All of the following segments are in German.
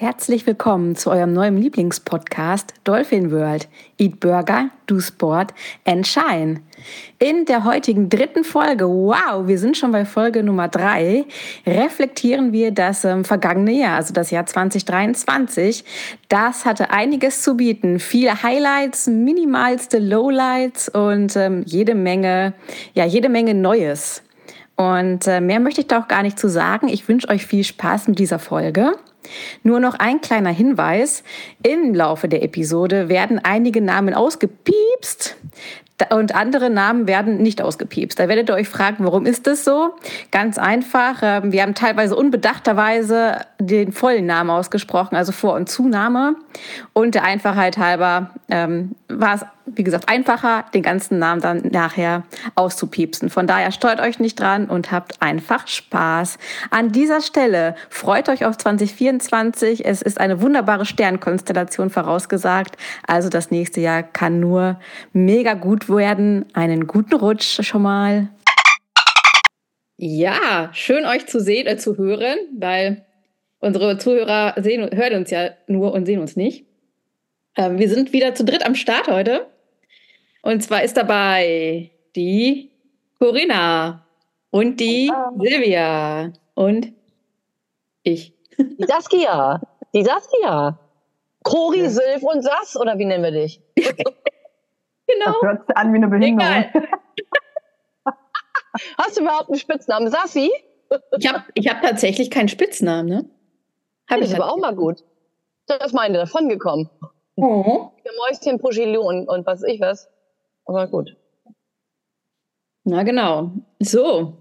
Herzlich willkommen zu eurem neuen Lieblingspodcast Dolphin World. Eat Burger, Do Sport and Shine. In der heutigen dritten Folge, wow, wir sind schon bei Folge Nummer drei, reflektieren wir das ähm, vergangene Jahr, also das Jahr 2023. Das hatte einiges zu bieten. Viele Highlights, minimalste Lowlights und ähm, jede Menge, ja, jede Menge Neues. Und äh, mehr möchte ich da auch gar nicht zu sagen. Ich wünsche euch viel Spaß mit dieser Folge. Nur noch ein kleiner Hinweis. Im Laufe der Episode werden einige Namen ausgepiepst und andere Namen werden nicht ausgepiepst. Da werdet ihr euch fragen, warum ist das so? Ganz einfach. Ähm, wir haben teilweise unbedachterweise den vollen Namen ausgesprochen, also Vor- und Zunahme. Und der Einfachheit halber ähm, war es wie gesagt, einfacher, den ganzen Namen dann nachher auszupiepsen. Von daher steuert euch nicht dran und habt einfach Spaß. An dieser Stelle freut euch auf 2024. Es ist eine wunderbare Sternkonstellation vorausgesagt. Also das nächste Jahr kann nur mega gut werden. Einen guten Rutsch schon mal. Ja, schön euch zu sehen, äh, zu hören, weil unsere Zuhörer sehen, hören uns ja nur und sehen uns nicht. Ähm, wir sind wieder zu dritt am Start heute. Und zwar ist dabei die Corinna und die oh. Silvia und ich. Die Saskia. Die Saskia. Cori, ja. Silv und Sass, oder wie nennen wir dich? genau. Das hört sich an wie eine Behinderung. Hast du überhaupt einen Spitznamen? Sassi? ich habe ich hab tatsächlich keinen Spitznamen, ne? Hab das ist aber auch mal gut. Das ist meine davon gekommen. Oh. Mäuschen, Puschilou und, und was ich was. Aber gut. Na genau. So.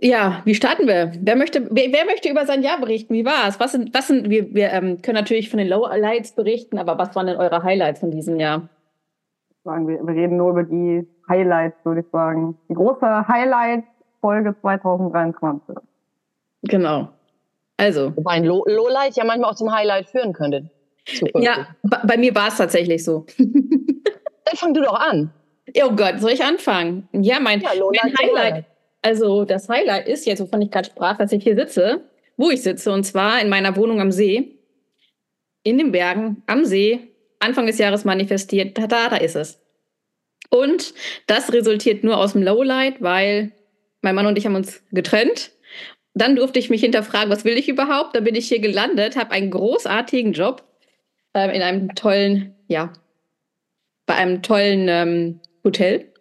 Ja, wie starten wir? Wer möchte, wer, wer möchte über sein Jahr berichten? Wie war es? Was sind, was sind, wir, wir ähm, können natürlich von den Lowlights berichten, aber was waren denn eure Highlights von diesem Jahr? Sagen wir, wir reden nur über die Highlights, würde ich sagen. Die große Highlight-Folge 2023. Genau. Also. Wobei ein Low Lowlight ja manchmal auch zum Highlight führen könnte. Ja, bei mir war es tatsächlich so. Dann fang du doch an. Oh Gott, soll ich anfangen? Ja, mein, ja, mein Highlight, also das Highlight ist jetzt, wovon ich gerade sprach, dass ich hier sitze, wo ich sitze, und zwar in meiner Wohnung am See, in den Bergen, am See, Anfang des Jahres manifestiert, da, da ist es. Und das resultiert nur aus dem Lowlight, weil mein Mann und ich haben uns getrennt. Dann durfte ich mich hinterfragen, was will ich überhaupt? Da bin ich hier gelandet, habe einen großartigen Job äh, in einem tollen, ja, bei einem tollen ähm, Hotel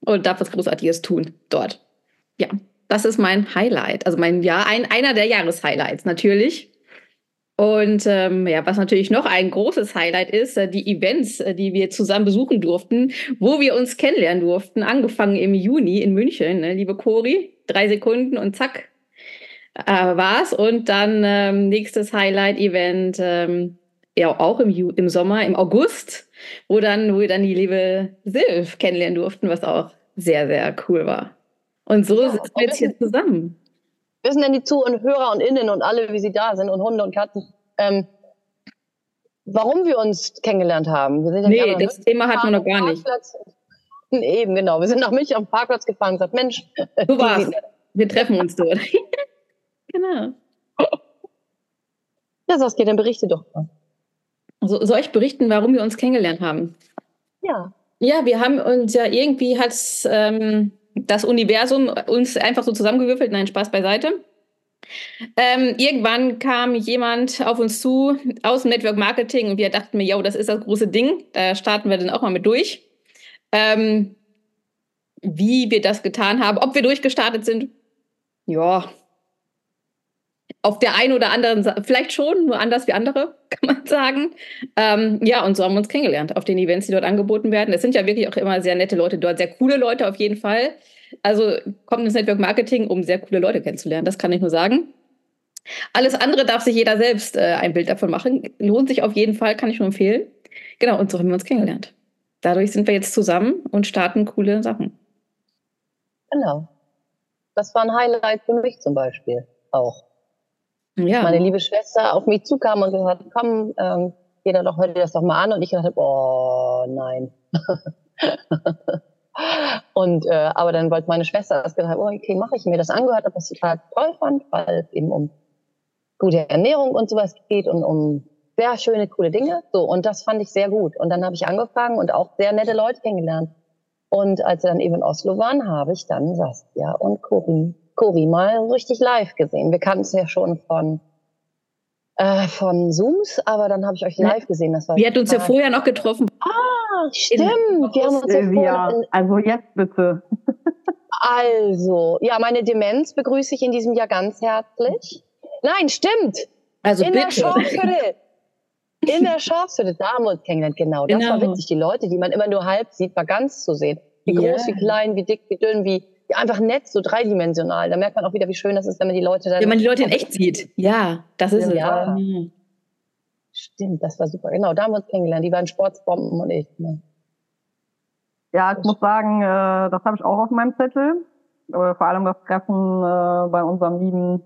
und darf was Großartiges tun dort. Ja, das ist mein Highlight. Also mein Jahr, ein, einer der Jahreshighlights natürlich. Und ähm, ja, was natürlich noch ein großes Highlight ist, äh, die Events, äh, die wir zusammen besuchen durften, wo wir uns kennenlernen durften, angefangen im Juni in München, ne, liebe Cori, drei Sekunden und zack, äh, war's. Und dann ähm, nächstes Highlight-Event, ähm, ja auch im, im Sommer, im August, wo dann, wo wir dann die liebe Silv kennenlernen durften, was auch sehr, sehr cool war. Und so ja, sitzen wir jetzt hier zusammen. Wissen denn die Zuhörer und Innen und alle, wie sie da sind und Hunde und Katzen, ähm, warum wir uns kennengelernt haben? Wir sind ja nee, das Thema hatten wir noch gar nicht. Eben, genau. Wir sind nach mich auf dem Parkplatz gefahren und gesagt, Mensch. Du warst. Wir treffen uns dort. genau. Ja, Saskia, dann berichte doch mal. So, soll ich berichten, warum wir uns kennengelernt haben? Ja. Ja, wir haben uns ja irgendwie hat ähm, das Universum uns einfach so zusammengewürfelt. Nein, Spaß beiseite. Ähm, irgendwann kam jemand auf uns zu aus dem Network Marketing und wir dachten mir, yo, das ist das große Ding. Da starten wir dann auch mal mit durch. Ähm, wie wir das getan haben, ob wir durchgestartet sind, ja, auf der einen oder anderen, vielleicht schon, nur anders wie andere, kann man sagen. Ähm, ja, und so haben wir uns kennengelernt auf den Events, die dort angeboten werden. Es sind ja wirklich auch immer sehr nette Leute dort, sehr coole Leute auf jeden Fall. Also kommt ins Network Marketing, um sehr coole Leute kennenzulernen, das kann ich nur sagen. Alles andere darf sich jeder selbst äh, ein Bild davon machen. Lohnt sich auf jeden Fall, kann ich nur empfehlen. Genau, und so haben wir uns kennengelernt. Dadurch sind wir jetzt zusammen und starten coole Sachen. Genau. Das war ein Highlight für mich zum Beispiel auch ja. meine liebe Schwester auf mich zukam und gesagt hat, komm, ähm, geh da doch heute das doch mal an. Und ich dachte, oh nein. und äh, aber dann wollte meine Schwester das gesagt, oh, okay, mache ich mir das angehört, habe das total toll fand, weil es eben um gute Ernährung und sowas geht und um sehr schöne, coole Dinge. So, und das fand ich sehr gut. Und dann habe ich angefangen und auch sehr nette Leute kennengelernt. Und als wir dann eben in Oslo waren, habe ich dann Saskia und Cory, Cory mal richtig live gesehen. Wir kannten es ja schon von äh, von Zooms, aber dann habe ich euch live gesehen. Das war Wir hatten uns ja vorher noch getroffen. Ah, stimmt. Wir haben uns ja vorher also jetzt bitte. Also, ja, meine Demenz begrüße ich in diesem Jahr ganz herzlich. Nein, stimmt. Also in bitte. der Schafhütte. In der Schafhütte, da haben wir uns kennengelernt, genau. Das genau. war witzig. Die Leute, die man immer nur halb sieht, war ganz zu sehen. Wie yeah. groß, wie klein, wie dick, wie dünn, wie, einfach nett, so dreidimensional. Da merkt man auch wieder, wie schön das ist, wenn man die Leute dann. Wenn man die Leute in echt sieht. Ja, das ist es. Ja. Stimmt, das war super. Genau, da haben wir uns kennengelernt. Die beiden Sportsbomben und ich. Ne? Ja, ich muss sagen, äh, das habe ich auch auf meinem Zettel. Äh, vor allem das Treffen äh, bei unserem lieben.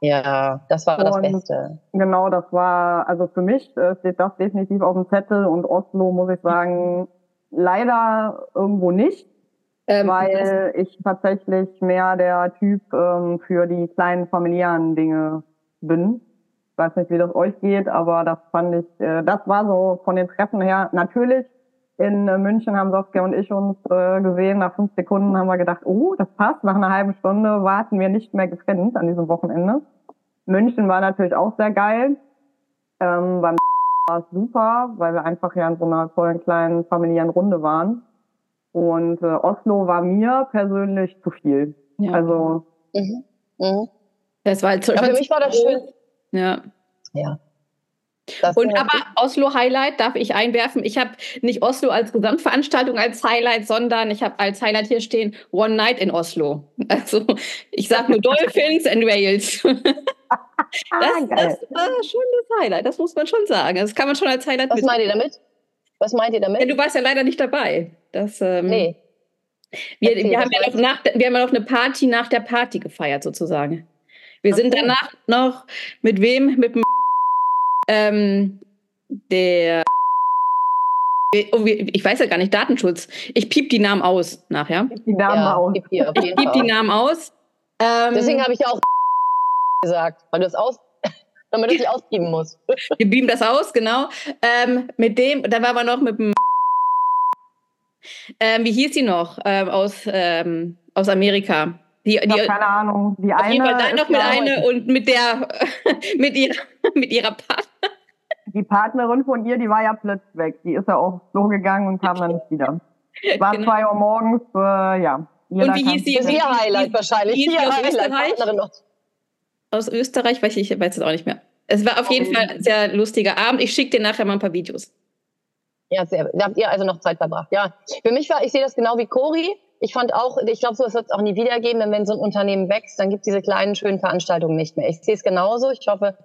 Ja, das war und das Beste. Genau, das war, also für mich äh, steht das definitiv auf dem Zettel und Oslo, muss ich sagen, leider irgendwo nicht. Ähm, weil ich tatsächlich mehr der Typ ähm, für die kleinen familiären Dinge bin. Ich weiß nicht, wie das euch geht, aber das fand ich, äh, das war so von den Treffen her. Natürlich, in München haben Saskia und ich uns äh, gesehen. Nach fünf Sekunden haben wir gedacht, oh, das passt. Nach einer halben Stunde warten wir nicht mehr getrennt an diesem Wochenende. München war natürlich auch sehr geil. Ähm, beim war es super, weil wir einfach ja in so einer tollen kleinen familiären Runde waren. Und äh, Oslo war mir persönlich zu viel. Ja. Also. Mhm. Mhm. Das war halt ja, für mich war das schön. Ja. Ja. Das und aber Oslo Highlight darf ich einwerfen. Ich habe nicht Oslo als Gesamtveranstaltung als Highlight, sondern ich habe als Highlight hier stehen One Night in Oslo. Also ich sage nur Dolphins and Wales. das, ah, das war schon das Highlight, das muss man schon sagen. Das kann man schon als Highlight Was meint ihr damit? Was meint ihr damit? Ja, du warst ja leider nicht dabei. Das, ähm, nee. Wir, wir, haben ja noch nach, wir haben ja noch eine Party nach der Party gefeiert, sozusagen. Wir okay. sind danach noch mit wem? Mit dem ähm, der oh, ich weiß ja gar nicht, Datenschutz. Ich piep die Namen aus nachher. Piep die Namen ja, aus. Piep ich piep die Namen aus. Ähm, Deswegen habe ich ja auch gesagt, weil du es aus, damit du dich auspiepen musst. Wir beamen das aus, genau. Ähm, mit dem, da war aber noch mit dem ähm, wie hieß sie noch ähm, aus, ähm, aus Amerika? Die, die, keine Ahnung. Die auf eine jeden Fall dann noch mit einer und mit der mit ihrer mit ihrer Partnerin. Die Partnerin von ihr, die war ja plötzlich weg. Die ist ja auch so gegangen und kam dann nicht wieder. War genau. zwei Uhr morgens, äh, ja. Und wie hieß sie? Ist ihr Highlight wahrscheinlich. Hieß ihr aus Österreich? Aus Österreich, weiß ich, weiß es auch nicht mehr. Es war auf jeden Fall ein sehr lustiger Abend. Ich schicke dir nachher mal ein paar Videos. Ja, sehr. Da habt ihr also noch Zeit verbracht. Ja, für mich war, ich sehe das genau wie Cori. Ich fand auch, ich glaube, so wird es auch nie wieder geben, denn wenn so ein Unternehmen wächst, dann gibt es diese kleinen, schönen Veranstaltungen nicht mehr. Ich sehe es genauso. Ich hoffe,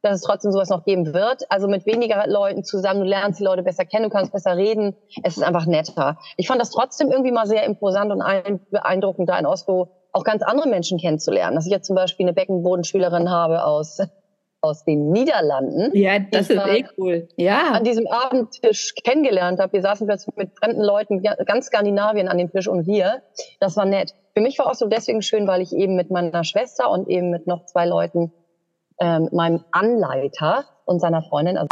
dass es trotzdem sowas noch geben wird. Also mit weniger Leuten zusammen, du lernst die Leute besser kennen, du kannst besser reden. Es ist einfach netter. Ich fand das trotzdem irgendwie mal sehr imposant und beeindruckend, da in Oslo auch ganz andere Menschen kennenzulernen. Dass ich jetzt zum Beispiel eine Beckenbodenschülerin habe aus aus den Niederlanden. Ja, das ist eh cool. Ja. An diesem Abendtisch kennengelernt habe. Wir saßen plötzlich mit fremden Leuten, ganz Skandinavien an dem Tisch und wir. Das war nett. Für mich war auch so deswegen schön, weil ich eben mit meiner Schwester und eben mit noch zwei Leuten, ähm, meinem Anleiter und seiner Freundin, also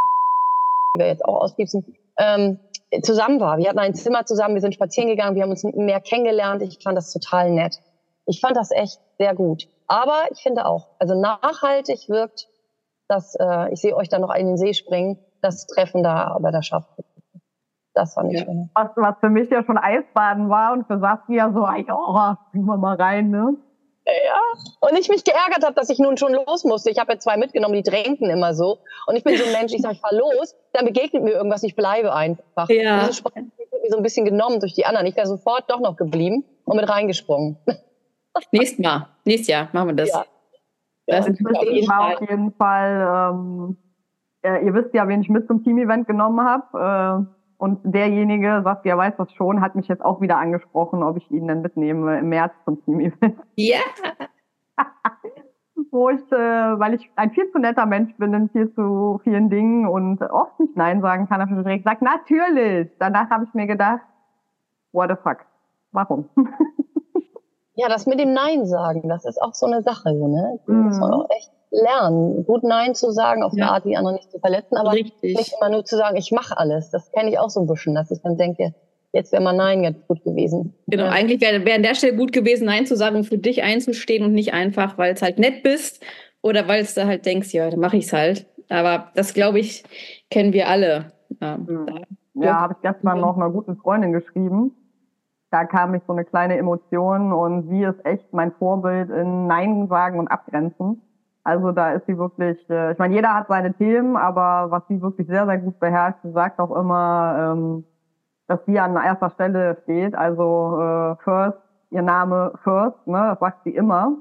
die wir jetzt auch auspiepsen, ähm, zusammen war. Wir hatten ein Zimmer zusammen, wir sind spazieren gegangen, wir haben uns mehr kennengelernt. Ich fand das total nett. Ich fand das echt sehr gut. Aber ich finde auch, also nachhaltig wirkt dass äh, ich sehe euch da noch in den See springen, das Treffen da bei der Schaft. Das fand ich ja. schön. Was, was für mich ja schon Eisbaden war und für Saskia so, oh, springen wir mal rein, ne? Ja, und ich mich geärgert habe, dass ich nun schon los musste. Ich habe ja zwei mitgenommen, die drängten immer so. Und ich bin so ein Mensch, ich sage, ich fahr los, dann begegnet mir irgendwas, ich bleibe einfach. Ja. Und so so ein bisschen genommen durch die anderen. Ich wäre sofort doch noch geblieben und mit reingesprungen. Nächstes Mal, nächstes Jahr machen wir das. Ja. Das ist auf jeden, auf jeden Fall, ähm, äh, ihr wisst ja, wen ich mit zum Team-Event genommen habe. Äh, und derjenige, was ja weiß das schon, hat mich jetzt auch wieder angesprochen, ob ich ihn denn mitnehme im März zum Team-Event. Ja. Wo ich, äh, weil ich ein viel zu netter Mensch bin in viel zu vielen Dingen und oft nicht Nein sagen kann, habe ich direkt gesagt, natürlich. Danach habe ich mir gedacht, what the fuck, warum? Ja, das mit dem Nein sagen, das ist auch so eine Sache, ne? Das mhm. muss man auch echt lernen, gut Nein zu sagen, auf ja. eine Art, die andere nicht zu verletzen, aber Richtig. nicht immer nur zu sagen, ich mache alles. Das kenne ich auch so ein bisschen, dass ich dann denke, jetzt wäre mal Nein ganz gut gewesen. Genau, ja. eigentlich wäre wär an der Stelle gut gewesen, Nein zu sagen und für dich einzustehen und nicht einfach, weil es halt nett bist oder weil es da halt denkst, ja, dann mache ich es halt. Aber das, glaube ich, kennen wir alle. Ja, mhm. ja habe ich gestern noch einer guten Freundin geschrieben. Da kam ich so eine kleine Emotion und sie ist echt mein Vorbild in Nein sagen und abgrenzen. Also da ist sie wirklich, äh, ich meine, jeder hat seine Themen, aber was sie wirklich sehr, sehr gut beherrscht, sie sagt auch immer, ähm, dass sie an erster Stelle steht. Also äh, First, ihr Name First, ne, das sagt sie immer.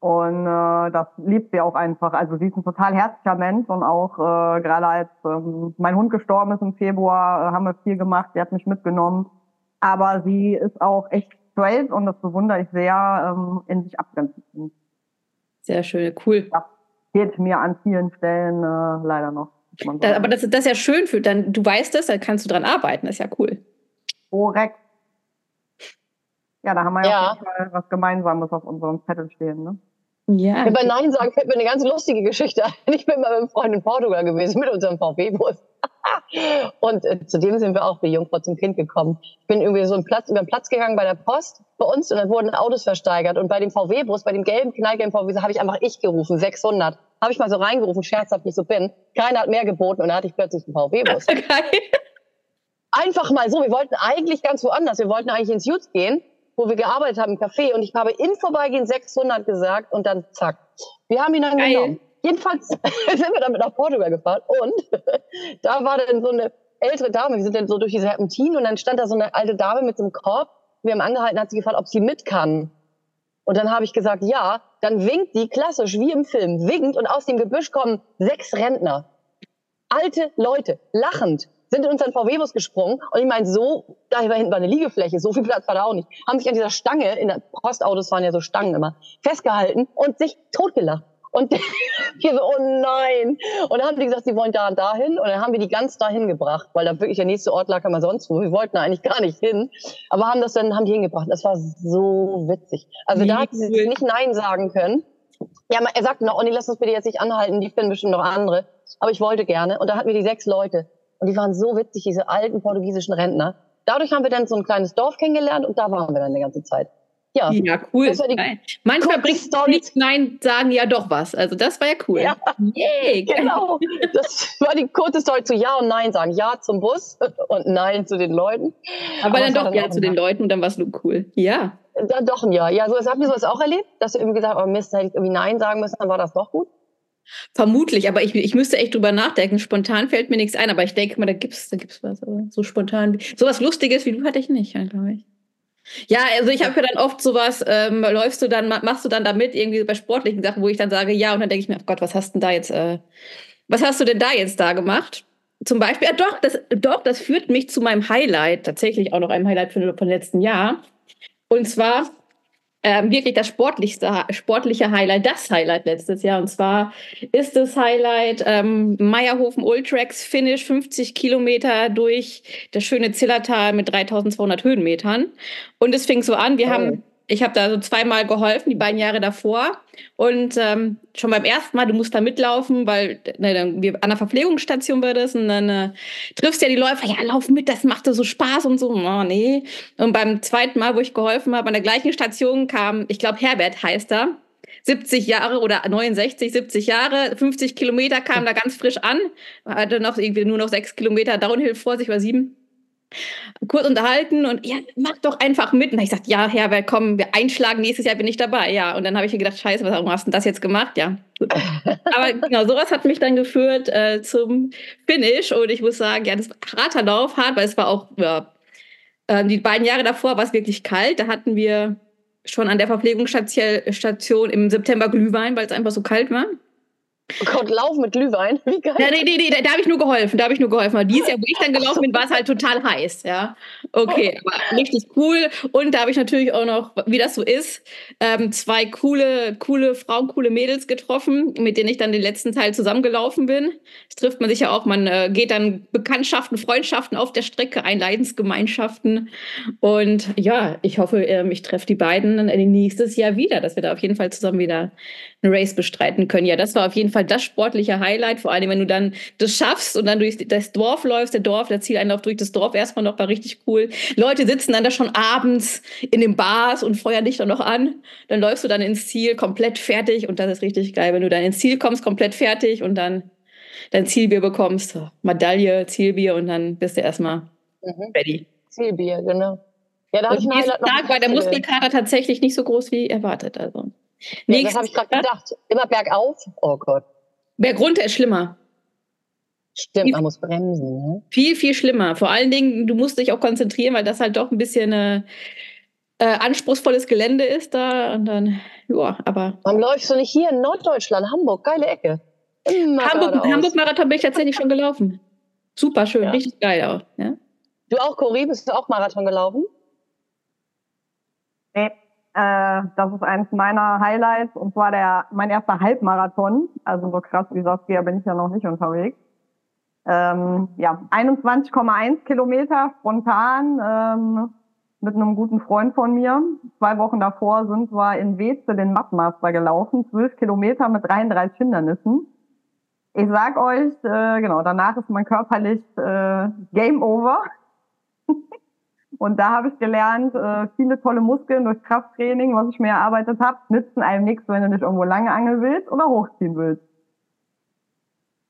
Und äh, das liebt sie auch einfach. Also sie ist ein total herzlicher Mensch und auch äh, gerade als ähm, mein Hund gestorben ist im Februar, äh, haben wir viel gemacht. Sie hat mich mitgenommen. Aber sie ist auch echt straight und das bewundere ich sehr, ähm, in sich abgrenzen. Sehr schön, cool. Das geht mir an vielen Stellen äh, leider noch. Da, aber das, das ist ja schön für dann, du weißt es, dann kannst du dran arbeiten, das ist ja cool. Korrekt. Ja, da haben wir ja, ja was Gemeinsames auf unserem Zettel stehen, ne? Ja. Bei Nein sagen fällt mir eine ganz lustige Geschichte ein. Ich bin mal mit einem Freund in Portugal gewesen mit unserem VW-Bus. Und äh, zu dem sind wir auch wie Jungfrau zum Kind gekommen. Ich bin irgendwie so einen Platz, über den Platz gegangen bei der Post bei uns und dann wurden Autos versteigert. Und bei dem VW-Bus, bei dem gelben, knallgelben VW, habe ich einfach ich gerufen, 600. Habe ich mal so reingerufen, scherzhaft, wie ich so bin. Keiner hat mehr geboten und dann hatte ich plötzlich einen VW-Bus. Einfach mal so. Wir wollten eigentlich ganz woanders. Wir wollten eigentlich ins Jutz gehen, wo wir gearbeitet haben im Café. Und ich habe im Vorbeigehen 600 gesagt und dann zack. Wir haben ihn dann Geil. genommen. Jedenfalls sind wir damit nach Portugal gefahren und da war dann so eine ältere Dame, wir sind dann so durch diese Serpentin und dann stand da so eine alte Dame mit so einem Korb. Wir haben angehalten, hat sie gefragt, ob sie mit kann. Und dann habe ich gesagt, ja. Dann winkt die klassisch wie im Film, winkt und aus dem Gebüsch kommen sechs Rentner. Alte Leute, lachend, sind in unseren VW-Bus gesprungen. Und ich meine, so, da hinten war eine Liegefläche, so viel Platz war da auch nicht. Haben sich an dieser Stange, in der Postautos waren ja so Stangen immer, festgehalten und sich totgelacht. Und wir so, oh nein. Und dann haben die gesagt, sie wollen da und dahin. Und dann haben wir die ganz dahin gebracht, weil da wirklich der nächste Ort lag immer sonst wo. Wir wollten eigentlich gar nicht hin. Aber haben das dann, haben die hingebracht. Das war so witzig. Also Wie da hat sie cool. nicht Nein sagen können. Ja, er sagte noch, oh nee, lass uns bitte jetzt nicht anhalten, die finden bestimmt noch andere. Aber ich wollte gerne. Und da hatten wir die sechs Leute. Und die waren so witzig, diese alten portugiesischen Rentner. Dadurch haben wir dann so ein kleines Dorf kennengelernt und da waren wir dann die ganze Zeit. Ja, ja cool. Manchmal bringt nicht Nein sagen ja doch was. Also das war ja cool. Ja, yeah, genau. Das war die kurze Story zu Ja und Nein sagen. Ja zum Bus und Nein zu den Leuten. Aber, Aber dann doch dann Ja zu den Leuten und dann war es nur cool. Ja. Dann doch ein Ja. Ja, so, habt ihr sowas auch erlebt, dass ihr irgendwie gesagt habt, oh Mist, hätte ich irgendwie Nein sagen müssen, dann war das doch gut? Vermutlich, aber ich, ich müsste echt drüber nachdenken. Spontan fällt mir nichts ein, aber ich denke mal, da gibt es da gibt's was. Aber so spontan. Sowas Lustiges wie du hatte ich nicht, glaube ich. Ja, also ich habe ja dann oft sowas, ähm, läufst du dann, machst du dann damit irgendwie bei sportlichen Sachen, wo ich dann sage, ja, und dann denke ich mir, oh Gott, was hast du denn da jetzt, äh, was hast du denn da jetzt da gemacht? Zum Beispiel, ja doch, das, doch, das führt mich zu meinem Highlight, tatsächlich auch noch einem Highlight von, von letzten Jahr. Und zwar ähm, wirklich das sportlichste, sportliche Highlight, das Highlight letztes Jahr. Und zwar ist das Highlight ähm, Meierhofen Ultrax Finish 50 Kilometer durch das schöne Zillertal mit 3200 Höhenmetern. Und es fing so an, wir oh. haben ich habe da so zweimal geholfen, die beiden Jahre davor. Und ähm, schon beim ersten Mal, du musst da mitlaufen, weil ne, dann, wir, an der Verpflegungsstation war das und dann äh, triffst ja die Läufer, ja, lauf mit, das macht so Spaß und so. Oh, nee. Und beim zweiten Mal, wo ich geholfen habe, an der gleichen Station kam, ich glaube, Herbert heißt er, 70 Jahre oder 69, 70 Jahre, 50 Kilometer kam da ganz frisch an, hatte noch irgendwie nur noch sechs Kilometer Downhill vor sich, war sieben kurz unterhalten und ja, mach doch einfach mit. Und ich sagte, ja, Herbert, komm, wir einschlagen, nächstes Jahr bin ich dabei. Ja, und dann habe ich mir gedacht, scheiße, warum hast du das jetzt gemacht? Ja, Aber genau, sowas hat mich dann geführt äh, zum Finish und ich muss sagen, ja, das war harter Lauf, hart, weil es war auch, ja, äh, die beiden Jahre davor war es wirklich kalt. Da hatten wir schon an der Verpflegungsstation im September Glühwein, weil es einfach so kalt war. Oh Gott, Lauf mit Glühwein. Wie geil. Ja, nee, nee, nee, da habe ich nur geholfen. Da habe ich nur geholfen. Aber dieses Jahr, wo ich dann gelaufen bin, war es halt total heiß. Ja, okay, aber richtig cool. Und da habe ich natürlich auch noch, wie das so ist, ähm, zwei coole, coole Frauen, coole Mädels getroffen, mit denen ich dann den letzten Teil zusammengelaufen bin. Das trifft man sich ja auch. Man äh, geht dann Bekanntschaften, Freundschaften auf der Strecke ein, Leidensgemeinschaften. Und ja, ich hoffe, ähm, ich treffe die beiden dann nächstes Jahr wieder, dass wir da auf jeden Fall zusammen wieder Race bestreiten können. Ja, das war auf jeden Fall das sportliche Highlight, vor allem wenn du dann das schaffst und dann durch das Dorf läufst, der Dorf, der Zieleinlauf durch das Dorf erstmal noch war richtig cool. Leute sitzen dann da schon abends in den Bars und feuern dich dann noch an. Dann läufst du dann ins Ziel komplett fertig und das ist richtig geil, wenn du dann ins Ziel kommst, komplett fertig und dann dein Zielbier bekommst, Medaille, Zielbier und dann bist du erstmal mhm. ready. Zielbier, genau. Ja, da habe ich noch. war der Muskelkater tatsächlich nicht so groß wie erwartet. Also. Ja, das habe ich gerade gedacht. Immer bergauf. Oh Gott. Bergunter ist schlimmer. Stimmt, man muss bremsen. Ne? Viel, viel schlimmer. Vor allen Dingen, du musst dich auch konzentrieren, weil das halt doch ein bisschen äh, äh, anspruchsvolles Gelände ist da. Und dann, ja, aber. Warum läufst du nicht hier in Norddeutschland, Hamburg? Geile Ecke. Hamburg, Hamburg Marathon bin ich tatsächlich schon gelaufen. Super schön, ja. richtig geil auch. Ja? Du auch, Cori, bist du auch Marathon gelaufen? Nee. Äh, das ist eines meiner Highlights und zwar der mein erster Halbmarathon. Also so krass wie Saskia bin ich ja noch nicht unterwegs. Ähm, ja, 21,1 Kilometer spontan ähm, mit einem guten Freund von mir. Zwei Wochen davor sind wir in Weze den Mapmaster gelaufen, 12 Kilometer mit 33 Hindernissen. Ich sag euch, äh, genau, danach ist mein körperlich äh, Game Over. Und da habe ich gelernt, äh, viele tolle Muskeln durch Krafttraining, was ich mir erarbeitet habe, nützen einem nichts, wenn du nicht irgendwo lange angeln willst oder hochziehen willst.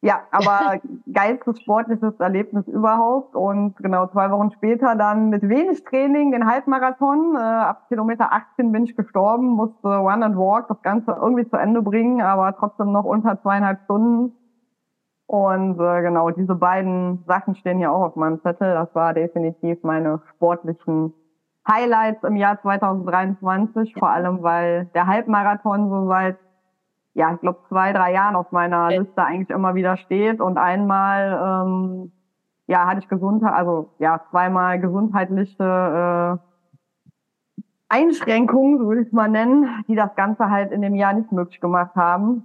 Ja, aber geilstes sportliches Erlebnis überhaupt. Und genau zwei Wochen später dann mit wenig Training den Halbmarathon. Äh, ab Kilometer 18 bin ich gestorben, musste Run and Walk das Ganze irgendwie zu Ende bringen, aber trotzdem noch unter zweieinhalb Stunden. Und äh, genau, diese beiden Sachen stehen hier auch auf meinem Zettel. Das war definitiv meine sportlichen Highlights im Jahr 2023, vor allem weil der Halbmarathon so seit, ja, ich glaube, zwei, drei Jahren auf meiner Liste eigentlich immer wieder steht. Und einmal, ähm, ja, hatte ich Gesundheit, also ja, zweimal gesundheitliche äh, Einschränkungen, so würde ich es mal nennen, die das Ganze halt in dem Jahr nicht möglich gemacht haben.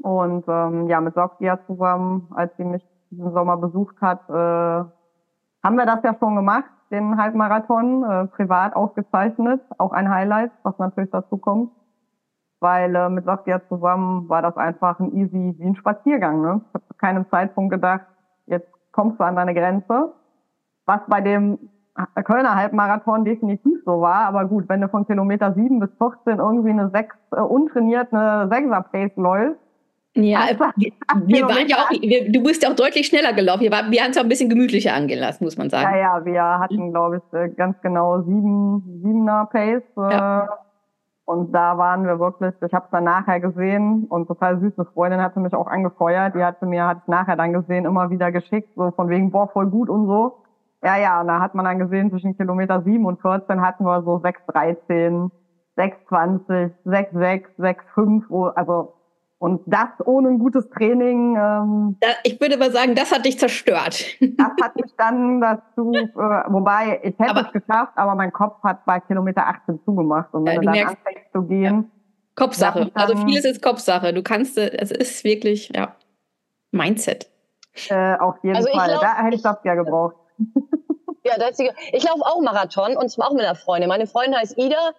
Und ähm, ja, mit Sofia zusammen, als sie mich diesen Sommer besucht hat, äh, haben wir das ja schon gemacht, den Halbmarathon, äh, privat ausgezeichnet. Auch ein Highlight, was natürlich dazu kommt. Weil äh, mit Sofia zusammen war das einfach ein easy, wie ein Spaziergang. Ne? Ich habe zu keinem Zeitpunkt gedacht, jetzt kommst du an deine Grenze. Was bei dem Kölner Halbmarathon definitiv so war. Aber gut, wenn du von Kilometer 7 bis 14 irgendwie eine 6, äh, untrainiert eine 6er Pace läufst, ja, wir, wir waren ja auch, wir, du bist ja auch deutlich schneller gelaufen. Wir, wir haben es auch ein bisschen gemütlicher angelassen, muss man sagen. Ja, ja, wir hatten, glaube ich, äh, ganz genau sieben, siebener Pace. Äh, ja. Und da waren wir wirklich, ich habe es dann nachher gesehen und total süße Freundin hatte mich auch angefeuert. Die hatte mir, hat es nachher dann gesehen, immer wieder geschickt, so von wegen, boah, voll gut und so. Ja, ja, und da hat man dann gesehen, zwischen Kilometer 7 und 14 hatten wir so 6,13, 6,20, 6,6, 6,5, also und das ohne ein gutes Training. Ähm, ich würde aber sagen, das hat dich zerstört. Das hat mich dann dazu, äh, wobei ich hätte aber, es geschafft, aber mein Kopf hat bei Kilometer 18 zugemacht. Und wenn ja, du, dann merkst, anfängst zu gehen. Ja. Kopfsache. Also vieles ist Kopfsache. Du kannst, äh, es ist wirklich, ja, Mindset. Äh, auf jeden also Fall. Glaub, da hätte ich das ja gebraucht. Ja, das ist, ich laufe auch Marathon und zwar auch mit einer Freundin. Meine Freundin heißt Ida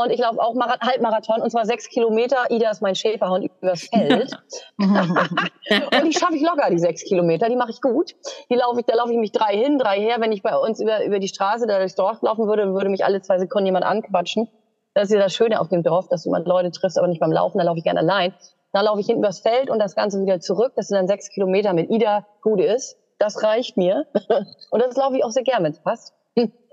und ich laufe auch Marath Halbmarathon und zwar sechs Kilometer. Ida ist mein Schäferhund übers Feld. und die schaffe ich locker, die sechs Kilometer. Die mache ich gut. Die laufe ich, da laufe ich mich drei hin, drei her. Wenn ich bei uns über, über die Straße da durchs Dorf laufen würde, würde mich alle zwei Sekunden jemand anquatschen. Das ist ja das Schöne auf dem Dorf, dass du mal Leute triffst, aber nicht beim Laufen. Da laufe ich gerne allein. Dann laufe ich hinten übers Feld und das Ganze wieder zurück. Das sind dann sechs Kilometer mit Ida, gut ist. Das reicht mir. und das laufe ich auch sehr gerne, wenn es passt.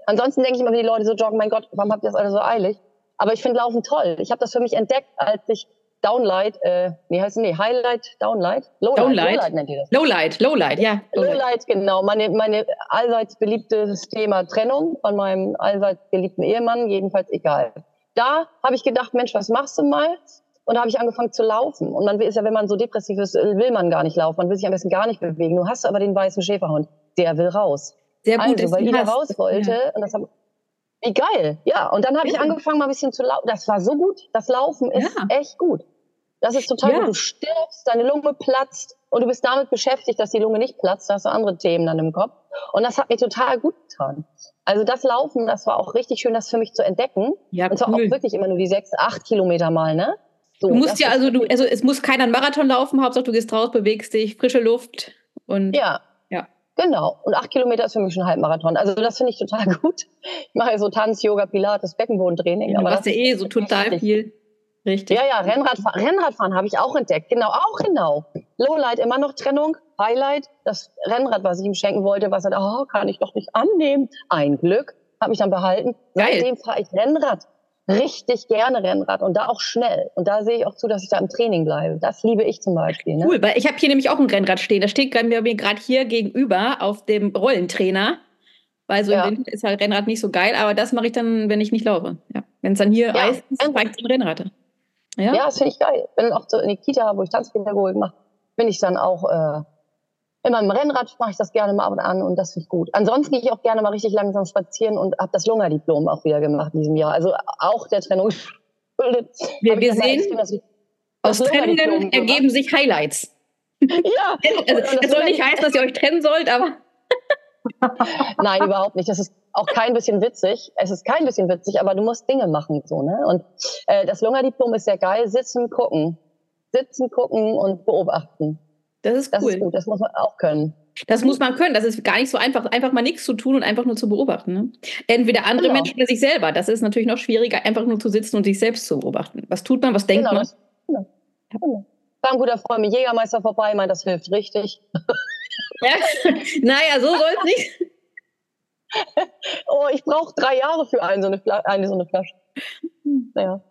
Ansonsten denke ich immer, wenn die Leute so joggen, mein Gott, warum habt ihr das alle so eilig? Aber ich finde Laufen toll. Ich habe das für mich entdeckt, als ich Downlight, äh, wie heißt es? Nee, Highlight, Downlight? Lowlight, Downlight. Lowlight nennt ihr das. Lowlight, Lowlight, ja. Lowlight, Lowlight genau. Meine, meine allseits beliebtes Thema Trennung von meinem allseits geliebten Ehemann, jedenfalls egal. Da habe ich gedacht, Mensch, was machst du mal? Und da habe ich angefangen zu laufen. Und man ist ja, wenn man so depressiv ist, will man gar nicht laufen. Man will sich am besten gar nicht bewegen. Du hast aber den weißen Schäferhund. Der will raus. Sehr gut. Also, weil Ida raus wollte. Ja. Und das hab, wie geil. Ja. Und dann habe ich angefangen, mal ein bisschen zu laufen. Das war so gut. Das Laufen ist ja. echt gut. Das ist total ja. gut. Du stirbst, deine Lunge platzt und du bist damit beschäftigt, dass die Lunge nicht platzt. Da hast du andere Themen dann im Kopf. Und das hat mir total gut getan. Also das Laufen, das war auch richtig schön, das für mich zu entdecken. Ja, und zwar cool. auch wirklich immer nur die sechs, acht Kilometer mal, ne? So, du musst ja also, du, also es muss keiner einen Marathon laufen, Hauptsache du gehst raus, bewegst dich, frische Luft und. Ja. Genau. Und acht Kilometer ist für mich schon ein Halbmarathon. Also das finde ich total gut. Ich mache so Tanz, Yoga, Pilates, Beckenbodentraining. Ja, du machst ja eh so total viel. Richtig. Ja, ja, Rennradfahren, Rennradfahren habe ich auch entdeckt. Genau, auch genau. Lowlight immer noch Trennung. Highlight, das Rennrad, was ich ihm schenken wollte, was er, oh, kann ich doch nicht annehmen. Ein Glück, habe mich dann behalten. Geil. Seitdem fahre ich Rennrad richtig gerne Rennrad und da auch schnell. Und da sehe ich auch zu, dass ich da im Training bleibe. Das liebe ich zum Beispiel. Ne? Cool, weil ich habe hier nämlich auch ein Rennrad stehen. Das steht mir gerade hier gegenüber auf dem Rollentrainer. Weil so ja. im Winter ist halt Rennrad nicht so geil, aber das mache ich dann, wenn ich nicht laufe. Ja. Wenn es dann hier ja, Eis ist, fahre ich zum Rennrad. Ja, ja das finde ich geil. Bin auch so in die Kita, wo ich Tanzpädagogik mache, bin ich dann auch äh, in meinem Rennrad mache ich das gerne mal ab und an und das finde ich gut. Ansonsten gehe ich auch gerne mal richtig langsam spazieren und habe das Lunga-Diplom auch wieder gemacht in diesem Jahr. Also auch der Trennung. Wir, wir sehen, das, aus Trennenden ergeben sich Highlights. Ja. also, das soll nicht heißen, dass ihr euch trennen sollt, aber. Nein, überhaupt nicht. Das ist auch kein bisschen witzig. Es ist kein bisschen witzig, aber du musst Dinge machen so ne. Und äh, das Lunga-Diplom ist sehr geil. Sitzen, gucken, sitzen, gucken und beobachten. Das ist cool. Das ist gut, das muss man auch können. Das muss man können. Das ist gar nicht so einfach, einfach mal nichts zu tun und einfach nur zu beobachten. Ne? Entweder andere genau. Menschen oder sich selber. Das ist natürlich noch schwieriger, einfach nur zu sitzen und sich selbst zu beobachten. Was tut man, was denkt genau, man? Das, genau. Genau. War ein guter Freund mit Jägermeister vorbei, meint, das hilft richtig. Ja? naja, so soll es nicht. oh, ich brauche drei Jahre für eine so eine, eine, so eine Flasche. Naja.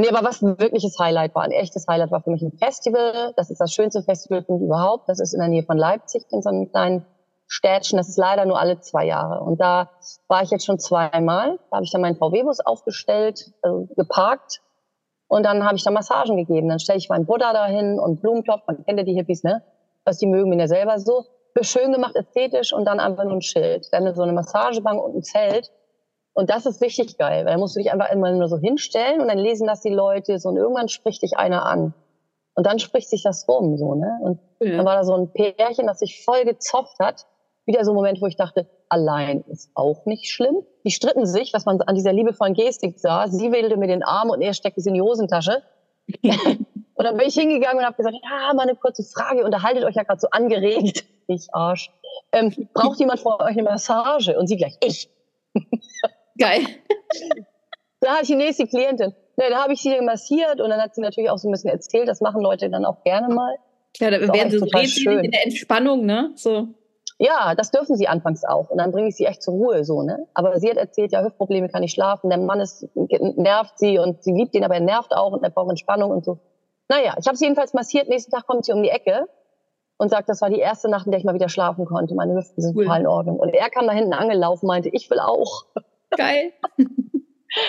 Nee, aber was ein wirkliches Highlight war, ein echtes Highlight war für mich ein Festival. Das ist das schönste Festival überhaupt. Das ist in der Nähe von Leipzig, in so einem kleinen Städtchen. Das ist leider nur alle zwei Jahre. Und da war ich jetzt schon zweimal. Da habe ich dann meinen VW-Bus aufgestellt, also geparkt. Und dann habe ich da Massagen gegeben. Dann stelle ich meinen Buddha dahin und Blumentopf. Man kennt ja die Hippies, ne? Was die mögen, bin ja selber so. Schön gemacht, ästhetisch und dann einfach nur ein Schild. Dann so eine Massagebank und ein Zelt. Und das ist richtig geil, weil da musst du dich einfach immer nur so hinstellen und dann lesen das die Leute so und irgendwann spricht dich einer an. Und dann spricht sich das rum, so, ne? Und ja. dann war da so ein Pärchen, das sich voll gezopft hat. Wieder so ein Moment, wo ich dachte, allein ist auch nicht schlimm. Die stritten sich, was man an dieser liebevollen Gestik sah. Sie wählte mir den Arm und er steckte sie in die Hosentasche. und dann bin ich hingegangen und habe gesagt, ja, mal eine kurze Frage, unterhaltet euch ja gerade so angeregt. Ich Arsch. Ähm, braucht jemand von euch eine Massage? Und sie gleich, ich. Geil. Da hatte ich die nächste Klientin. Ja, da habe ich sie massiert und dann hat sie natürlich auch so ein bisschen erzählt. Das machen Leute dann auch gerne mal. Ja, da werden sie so schön. in der Entspannung, ne? So. Ja, das dürfen sie anfangs auch. Und dann bringe ich sie echt zur Ruhe, so, ne? Aber sie hat erzählt, ja, Hüftprobleme kann nicht schlafen. Der Mann ist, nervt sie und sie liebt ihn, aber er nervt auch und er braucht Entspannung und so. Naja, ich habe sie jedenfalls massiert. Nächsten Tag kommt sie um die Ecke und sagt, das war die erste Nacht, in der ich mal wieder schlafen konnte. Meine Hüften sind cool. total in Ordnung. Und er kam da hinten angelaufen, meinte, ich will auch. Geil.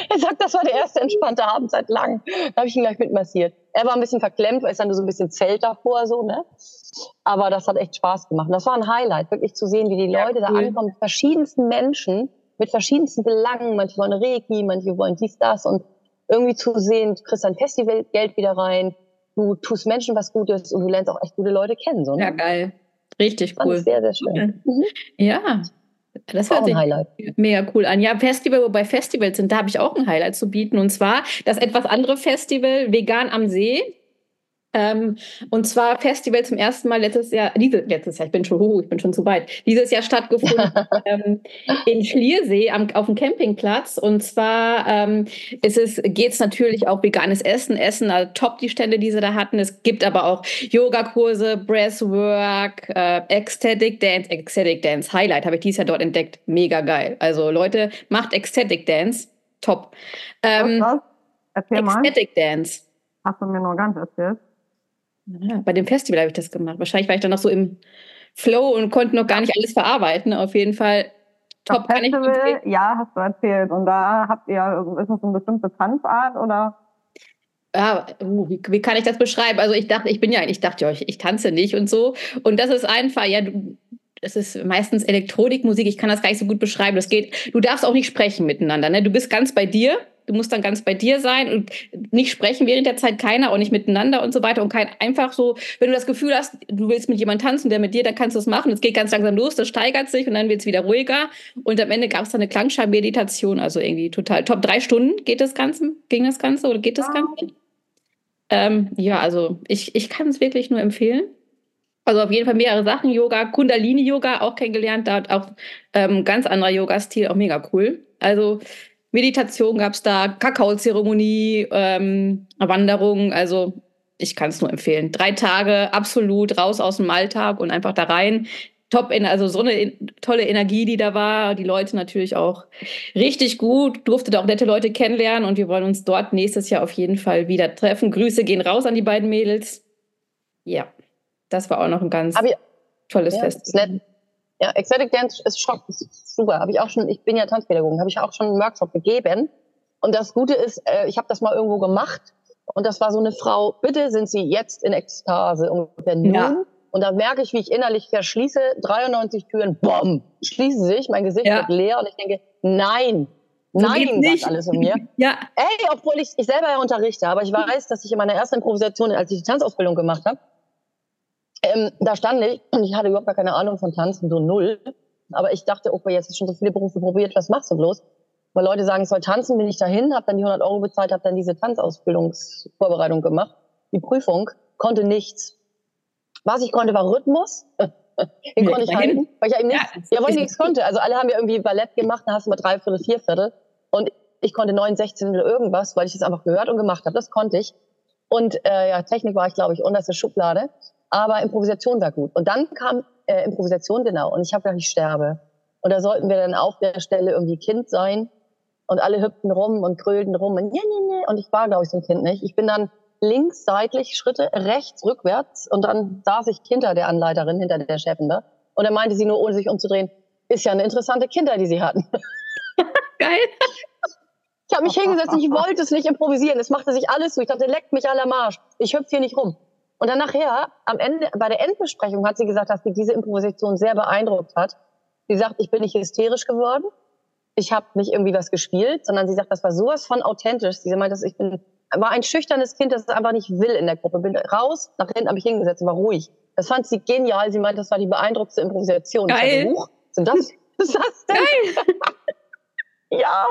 Er sagt, das war der erste entspannte Abend seit langem. Da habe ich ihn gleich mitmassiert. Er war ein bisschen verklemmt, weil es dann so ein bisschen Zelt davor, so, ne? Aber das hat echt Spaß gemacht. Das war ein Highlight, wirklich zu sehen, wie die ja, Leute cool. da ankommen, verschiedensten Menschen, mit verschiedensten Belangen. Manche wollen Reiki, manche wollen dies, das. Und irgendwie zu sehen, du kriegst dein Festivalgeld wieder rein, du tust Menschen was Gutes und du lernst auch echt gute Leute kennen, so, ne? Ja, geil. Richtig cool. Sehr, sehr schön. Mhm. Ja, das hört sich mega cool an. Ja, Festival, wobei Festivals sind, da habe ich auch ein Highlight zu bieten. Und zwar das etwas andere Festival Vegan am See. Ähm, und zwar Festival zum ersten Mal letztes Jahr, diese, letztes Jahr, ich bin schon hoch, ich bin schon zu weit, dieses Jahr stattgefunden ähm, in Schliersee am, auf dem Campingplatz. Und zwar ähm, es, geht es natürlich auch veganes Essen, Essen, also top die Stände, die sie da hatten. Es gibt aber auch Yogakurse, Breathwork, äh, Ecstatic Dance, Ecstatic Dance, Highlight habe ich dieses Jahr dort entdeckt. Mega geil. Also Leute, macht Ecstatic Dance, top. Ähm, was, was? Ecstatic. Dance. Hast du mir noch ganz erzählt? Ja, bei dem Festival habe ich das gemacht. Wahrscheinlich war ich dann noch so im Flow und konnte noch gar nicht alles verarbeiten. Auf jeden Fall top. Das Festival, ja, hast du erzählt. Und da habt ihr, ist das eine bestimmte Tanzart oder? ja, uh, wie, wie, kann ich das beschreiben? Also ich dachte, ich bin ja, ich dachte ja, ich, ich tanze nicht und so. Und das ist einfach, ja, du, es ist meistens Elektronikmusik, ich kann das gar nicht so gut beschreiben. Das geht, du darfst auch nicht sprechen miteinander. Ne? Du bist ganz bei dir, du musst dann ganz bei dir sein und nicht sprechen während der Zeit keiner, auch nicht miteinander und so weiter. Und kein einfach so, wenn du das Gefühl hast, du willst mit jemandem tanzen, der mit dir, dann kannst du es machen. Es geht ganz langsam los, das steigert sich und dann wird es wieder ruhiger. Und am Ende gab es dann eine Klangschallmeditation, also irgendwie total top. Drei Stunden geht das Ganze, ging das Ganze oder geht das Ganze? Ähm, ja, also ich, ich kann es wirklich nur empfehlen. Also auf jeden Fall mehrere Sachen. Yoga, Kundalini-Yoga auch kennengelernt. Da hat auch ähm, ganz anderer Yoga-Stil, auch mega cool. Also Meditation gab es da, Kakaozeremonie, ähm, Wanderung. Also ich kann es nur empfehlen. Drei Tage absolut raus aus dem Alltag und einfach da rein. Top, also so eine tolle Energie, die da war. Die Leute natürlich auch richtig gut. Durfte da auch nette Leute kennenlernen und wir wollen uns dort nächstes Jahr auf jeden Fall wieder treffen. Grüße gehen raus an die beiden Mädels. Ja. Das war auch noch ein ganz ich, tolles ja, Fest. Ja, Ecstatic Dance ist ist super. Habe ich auch schon, ich bin ja Tanzpädagogin, habe ich auch schon einen Workshop gegeben. Und das Gute ist, äh, ich habe das mal irgendwo gemacht und das war so eine Frau, bitte sind Sie jetzt in Ekstase ungefähr nun. Ja. Und da merke ich, wie ich innerlich verschließe, 93 Türen, bom, schließen sich, mein Gesicht ja. wird leer und ich denke, nein, so nein, sagt alles in mir. ja. Ey, obwohl ich, ich selber ja unterrichte, aber ich weiß, dass ich in meiner ersten Improvisation, als ich die Tanzausbildung gemacht habe, ähm, da stand ich und ich hatte überhaupt gar keine Ahnung von Tanzen, so null. Aber ich dachte, okay, jetzt ist schon so viele Berufe probiert, was machst du bloß? Weil Leute sagen, ich soll tanzen, bin ich dahin, habe dann die 100 Euro bezahlt, habe dann diese Tanzausbildungsvorbereitung gemacht, die Prüfung, konnte nichts. Was ich konnte, war Rhythmus. Den konnte ich halten, weil ich ja eben nichts, ja, ja weil ich nichts konnte. Also alle haben ja irgendwie Ballett gemacht, dann hast du mal drei Viertel, vier Viertel. Und ich konnte neun, sechzehn oder irgendwas, weil ich das einfach gehört und gemacht habe. Das konnte ich. Und äh, ja, Technik war ich, glaube ich, unterste Schublade aber Improvisation war gut. Und dann kam äh, Improvisation genau und ich habe gedacht, ich sterbe. Und da sollten wir dann auf der Stelle irgendwie Kind sein und alle hüpften rum und krölten rum und, ja, ja, ja. und ich war, glaube ich, so ein Kind nicht. Ich bin dann links seitlich Schritte, rechts rückwärts und dann saß ich hinter der Anleiterin, hinter der Chefin da. Und dann meinte sie nur, ohne sich umzudrehen, ist ja eine interessante Kinder, die sie hatten. Geil. Ich habe mich hingesetzt, ich wollte es nicht improvisieren. Es machte sich alles so. Ich dachte, leckt mich alle am Arsch. Ich hüpfe hier nicht rum. Und dann nachher, am Ende, bei der Endbesprechung hat sie gesagt, dass sie diese Improvisation sehr beeindruckt hat. Sie sagt, ich bin nicht hysterisch geworden. Ich habe nicht irgendwie was gespielt, sondern sie sagt, das war sowas von authentisch. Sie meint, dass ich bin, war ein schüchternes Kind, das es einfach nicht will in der Gruppe. Bin raus, nach hinten habe ich hingesetzt, war ruhig. Das fand sie genial. Sie meint, das war die beeindruckendste Improvisation. Geil. Ich dachte, sind das, ist das denn? Geil. ja.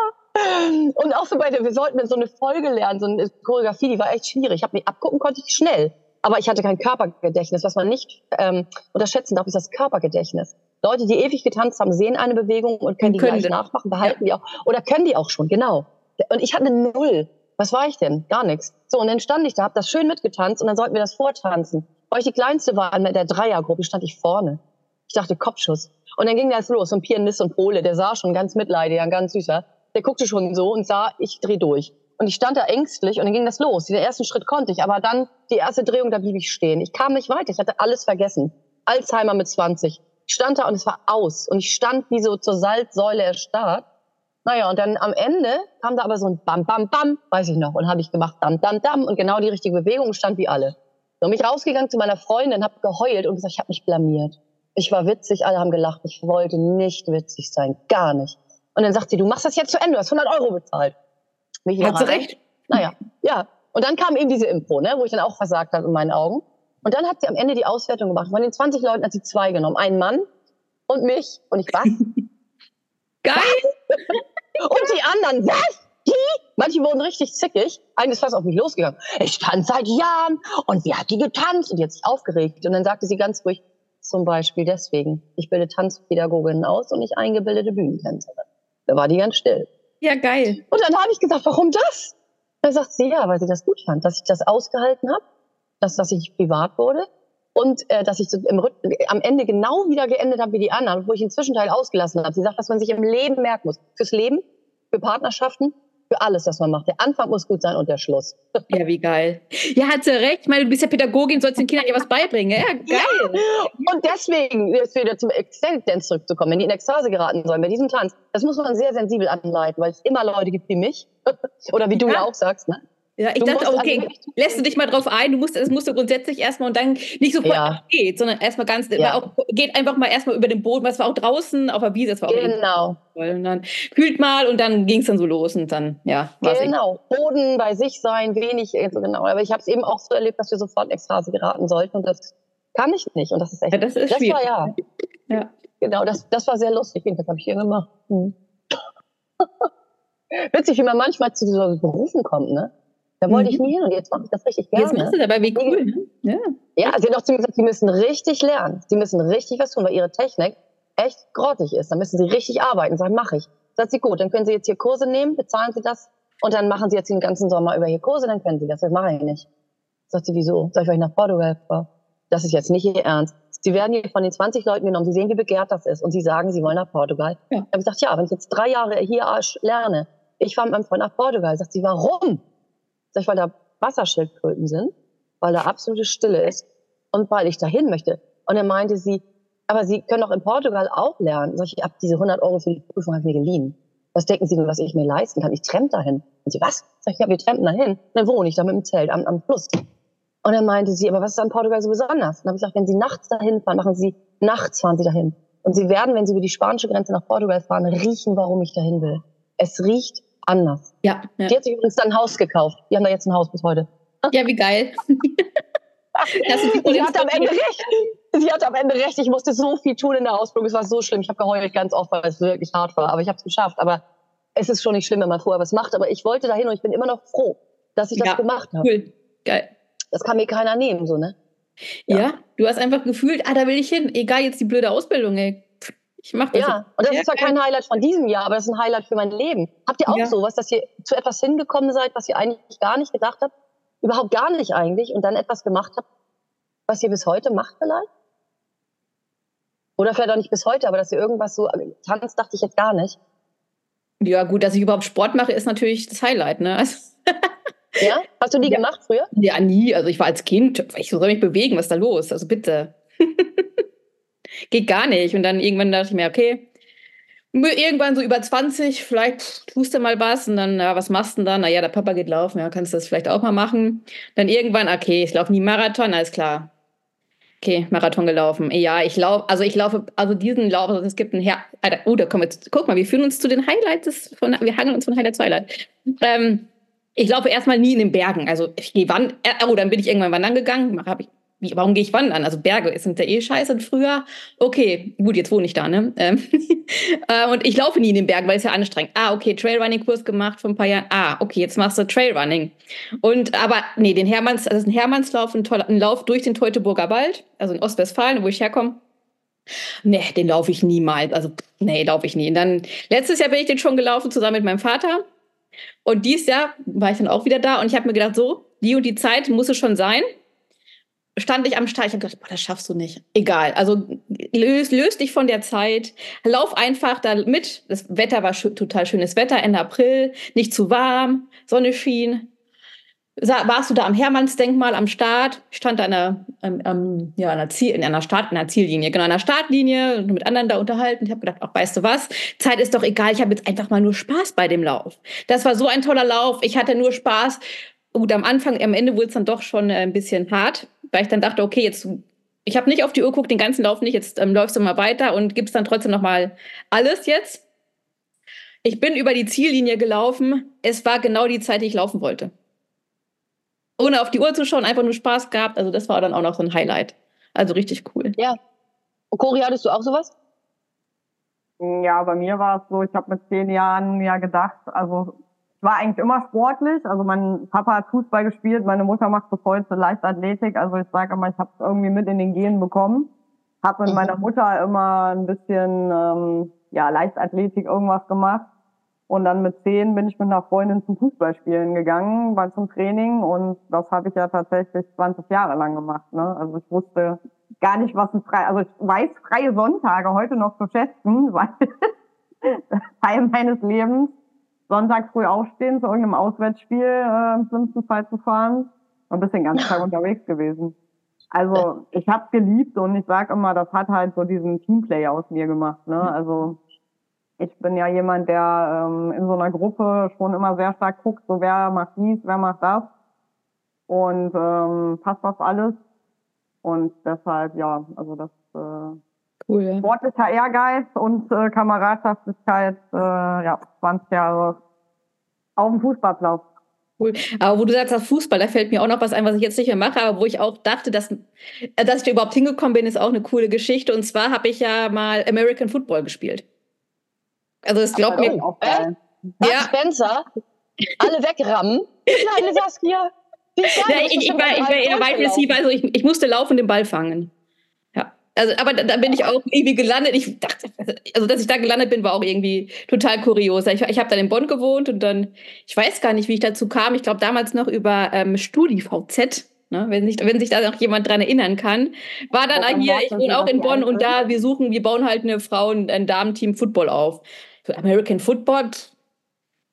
Und auch so bei der, wir sollten so eine Folge lernen, so eine Choreografie, die war echt schwierig. Ich habe mich abgucken konnte ich schnell. Aber ich hatte kein Körpergedächtnis. Was man nicht ähm, unterschätzen darf, ist das Körpergedächtnis. Leute, die ewig getanzt haben, sehen eine Bewegung und können die können gleich nachmachen, behalten ja. die auch. Oder können die auch schon, genau. Und ich hatte eine Null. Was war ich denn? Gar nichts. So, und dann stand ich da, hab das schön mitgetanzt und dann sollten wir das vortanzen. Weil ich die Kleinste war in der Dreiergruppe, stand ich vorne. Ich dachte, Kopfschuss. Und dann ging das los. Und Pianist und Pole, der sah schon ganz mitleidig, ein ganz süßer. Der guckte schon so und sah, ich dreh durch. Und ich stand da ängstlich und dann ging das los. Den ersten Schritt konnte ich, aber dann die erste Drehung, da blieb ich stehen. Ich kam nicht weiter, ich hatte alles vergessen. Alzheimer mit 20. Ich stand da und es war aus. Und ich stand wie so zur Salzsäule erstarrt. Naja, und dann am Ende kam da aber so ein Bam, Bam, Bam, weiß ich noch. Und habe ich gemacht, Dam, Dam, Dam. Und genau die richtige Bewegung stand wie alle. So, bin ich rausgegangen zu meiner Freundin, habe geheult und gesagt, ich habe mich blamiert. Ich war witzig, alle haben gelacht. Ich wollte nicht witzig sein, gar nicht. Und dann sagt sie, du machst das jetzt zu Ende, du hast 100 Euro bezahlt. Mich Hat sie recht? Naja, ja. Und dann kam eben diese Impro, ne, wo ich dann auch versagt habe in meinen Augen. Und dann hat sie am Ende die Auswertung gemacht. Von den 20 Leuten hat sie zwei genommen. Einen Mann und mich. Und ich, was? Geil! und die anderen, was? Die? Manche wurden richtig zickig. Eines ist fast auf mich losgegangen. Ich tanze seit Jahren und wie hat die getanzt? Und jetzt aufgeregt. Und dann sagte sie ganz ruhig, zum Beispiel deswegen, ich bilde Tanzpädagoginnen aus und nicht eingebildete Bühnentänzerin. Da war die ganz still. Ja, geil. Und dann habe ich gesagt, warum das? Dann sagt sie, ja, weil sie das gut fand, dass ich das ausgehalten habe, dass, dass ich privat wurde und äh, dass ich so im, am Ende genau wieder geendet habe wie die anderen, wo ich den Zwischenteil ausgelassen habe. Sie sagt, dass man sich im Leben merken muss. Fürs Leben, für Partnerschaften, für alles, was man macht. Der Anfang muss gut sein und der Schluss. Ja, wie geil. Ja, hat sie recht. Ich meine, du bist ja Pädagogin, sollst den Kindern ja was beibringen. Ja, geil. Ja. Und deswegen, jetzt wieder zum Extended Dance zurückzukommen, wenn die in Ekstase geraten sollen, bei diesem Tanz, das muss man sehr sensibel anleiten, weil es immer Leute gibt wie mich, oder wie du ja, ja auch sagst, ne? Ja, ich du dachte, okay, also lässt du dich mal drauf ein, du musst, es musst du grundsätzlich erstmal und dann nicht sofort ja. geht, sondern erstmal ganz, ja. auch, geht einfach mal erstmal über den Boden, was war auch draußen auf der Wiese, das war auch Genau. Toll. Und dann fühlt mal und dann ging es dann so los und dann, ja. Genau, Boden bei sich sein, wenig, also genau. Aber ich habe es eben auch so erlebt, dass wir sofort in Ekstase geraten sollten und das kann ich nicht und das ist echt, ja, das ist das war ja. ja. Genau, das, das war sehr lustig, das habe ich hier gemacht. Hm. Witzig, wie man manchmal zu so Berufen kommt, ne? Da wollte mhm. ich nie hin und jetzt mache ich das richtig gerne. Jetzt machst du dabei, wie cool. Ne? Ja. ja, sie hat auch zu mir gesagt, sie müssen richtig lernen. Sie müssen richtig was tun, weil ihre Technik echt grottig ist. Da müssen sie richtig arbeiten. Sag, mache ich. Sagt sie, gut, dann können Sie jetzt hier Kurse nehmen, bezahlen Sie das und dann machen Sie jetzt den ganzen Sommer über hier Kurse, dann können Sie das. Das mache ich nicht. Sagt sie, wieso? Soll ich euch nach Portugal fahren? Das ist jetzt nicht Ihr Ernst. Sie werden hier von den 20 Leuten genommen. Sie sehen, wie begehrt das ist. Und Sie sagen, Sie wollen nach Portugal. Ja. Ich habe gesagt, ja, wenn ich jetzt drei Jahre hier lerne, ich fahre mit meinem Freund nach Portugal. Sagt sie, warum? Ich, weil da Wasserschildkröten sind, weil da absolute Stille ist und weil ich dahin möchte. Und dann meinte sie, aber Sie können doch in Portugal auch lernen. Sag ich, habe diese 100 Euro für die Prüfung habe ich mir geliehen. Was denken Sie denn, was ich mir leisten kann? Ich trempe dahin. Und sie, was? Sag ich, ja, wir trampen dahin. Dann wohne ich da mit dem Zelt am, am Fluss. Und dann meinte sie, aber was ist an Portugal so besonders? Dann habe ich gesagt, wenn Sie nachts dahin fahren, machen Sie, nachts fahren Sie dahin. Und Sie werden, wenn Sie über die spanische Grenze nach Portugal fahren, riechen, warum ich dahin will. Es riecht anders. Ja, ja. Die hat sich übrigens dann ein Haus gekauft. Die haben da jetzt ein Haus bis heute. Ja, wie geil. sie hat am Ende recht. Sie hat am Ende recht. Ich musste so viel tun in der Ausbildung. Es war so schlimm. Ich habe geheult ganz oft, weil es wirklich hart war. Aber ich habe es geschafft. Aber es ist schon nicht schlimm, wenn man vorher was macht. Aber ich wollte dahin und ich bin immer noch froh, dass ich das ja, gemacht habe. Cool. Geil. Das kann mir keiner nehmen, so, ne? Ja. ja. du hast einfach gefühlt, ah, da will ich hin. Egal jetzt die blöde Ausbildung, ey. Ich mach das. Ja, und das ist zwar kein Highlight von diesem Jahr, aber das ist ein Highlight für mein Leben. Habt ihr auch ja. sowas, dass ihr zu etwas hingekommen seid, was ihr eigentlich gar nicht gedacht habt? Überhaupt gar nicht eigentlich und dann etwas gemacht habt, was ihr bis heute macht vielleicht? Oder vielleicht auch nicht bis heute, aber dass ihr irgendwas so tanzt, dachte ich jetzt gar nicht. Ja, gut, dass ich überhaupt Sport mache, ist natürlich das Highlight, ne? Also ja? Hast du die ja. gemacht früher? Ja, nie. Also ich war als Kind, ich soll mich bewegen, was ist da los? Also bitte. Geht gar nicht. Und dann irgendwann dachte ich mir, okay, irgendwann so über 20, vielleicht tust du mal was und dann, ja, was machst du denn dann? Naja, der Papa geht laufen, ja, kannst du das vielleicht auch mal machen. Dann irgendwann, okay, ich laufe nie Marathon, alles klar. Okay, Marathon gelaufen. Ja, ich laufe, also ich laufe, also diesen Lauf, also es gibt ein Her oh, da kommen wir guck mal, wir führen uns zu den Highlights, von, wir hangeln uns von Highlight zu Highlight. Ähm, ich laufe erstmal nie in den Bergen. Also ich gehe wandern, äh, oh, dann bin ich irgendwann wandern gegangen, habe ich wie, warum gehe ich wandern? Also Berge sind ja eh scheiße früher. Okay, gut, jetzt wohne ich da, ne? Ähm, äh, und ich laufe nie in den Bergen, weil es ja anstrengend. Ah, okay, Trailrunning-Kurs gemacht vor ein paar Jahren. Ah, okay, jetzt machst du Trailrunning. Und aber, nee, den Hermanns, ist ein Hermannslauf, ein, toller, ein Lauf durch den Teutoburger Wald, also in Ostwestfalen, wo ich herkomme. Nee, den laufe ich niemals. Also, nee, laufe ich nie. Und dann, letztes Jahr bin ich den schon gelaufen, zusammen mit meinem Vater. Und dieses Jahr war ich dann auch wieder da und ich habe mir gedacht, so, die und die Zeit muss es schon sein stand ich am Start. Ich habe gedacht, boah, das schaffst du nicht. Egal. Also löst, löst dich von der Zeit. Lauf einfach da mit. Das Wetter war sch total schönes Wetter, Ende April. Nicht zu warm. Sonne schien. Warst du da am Hermannsdenkmal am Start? Ich stand da in einer, ähm, ja, in einer, Ziel, in einer Start, in einer Ziellinie, genau, in einer Startlinie und mit anderen da unterhalten. Ich habe gedacht, ach, weißt du was? Zeit ist doch egal. Ich habe jetzt einfach mal nur Spaß bei dem Lauf. Das war so ein toller Lauf. Ich hatte nur Spaß. Gut, am Anfang, am Ende wurde es dann doch schon äh, ein bisschen hart weil ich dann dachte, okay, jetzt ich habe nicht auf die Uhr geguckt, den ganzen Lauf nicht, jetzt ähm, läufst du mal weiter und gibst dann trotzdem noch mal alles jetzt. Ich bin über die Ziellinie gelaufen. Es war genau die Zeit, die ich laufen wollte. Ohne auf die Uhr zu schauen, einfach nur Spaß gehabt. Also das war dann auch noch so ein Highlight. Also richtig cool. Ja. Und Cori, hattest du auch sowas? Ja, bei mir war es so, ich habe mit zehn Jahren ja gedacht, also war eigentlich immer sportlich. Also mein Papa hat Fußball gespielt, meine Mutter macht bis heute Leichtathletik. Also ich sage immer, ich habe es irgendwie mit in den Genen bekommen. Habe mit mhm. meiner Mutter immer ein bisschen ähm, ja Leichtathletik irgendwas gemacht. Und dann mit zehn bin ich mit einer Freundin zum Fußballspielen gegangen, war zum Training und das habe ich ja tatsächlich 20 Jahre lang gemacht. Ne? Also ich wusste gar nicht, was ein frei, also ich weiß freie Sonntage heute noch zu schätzen, weil Teil meines Lebens Sonntag früh aufstehen, zu irgendeinem Auswärtsspiel äh, im schlimmsten Fall zu fahren und bist den ganzen Tag unterwegs gewesen. Also ich habe geliebt und ich sag immer, das hat halt so diesen Teamplay aus mir gemacht. Ne? Also ich bin ja jemand, der ähm, in so einer Gruppe schon immer sehr stark guckt, so wer macht dies, wer macht das. und ähm, passt das alles. Und deshalb, ja, also das cool, ja. sportlicher Ehrgeiz und äh, Kameradschaftlichkeit, äh, ja, 20 Jahre auf dem Fußballplatz. Cool. Aber wo du sagst, Fußball, da fällt mir auch noch was ein, was ich jetzt nicht mehr mache, aber wo ich auch dachte, dass, äh, dass ich da überhaupt hingekommen bin, ist auch eine coole Geschichte. Und zwar habe ich ja mal American Football gespielt. Also es glaubt mir. Äh? Ja. Spencer, alle wegrammen. Kleine Saskia. Ja, ich, ich, war, ich war eher Wide Receiver, also ich, ich musste laufen den Ball fangen. Also, aber da, da, bin ich auch irgendwie gelandet. Ich dachte, also dass ich da gelandet bin, war auch irgendwie total kurios. Ich, ich habe dann in Bonn gewohnt und dann, ich weiß gar nicht, wie ich dazu kam. Ich glaube damals noch über ähm, StudiVZ. Ne, wenn, sich, wenn sich da noch jemand dran erinnern kann, war dann oh, hier, ich wohne auch in Bonn und da, wir suchen, wir bauen halt eine Frauen-, ein Damenteam Football auf. So American Football,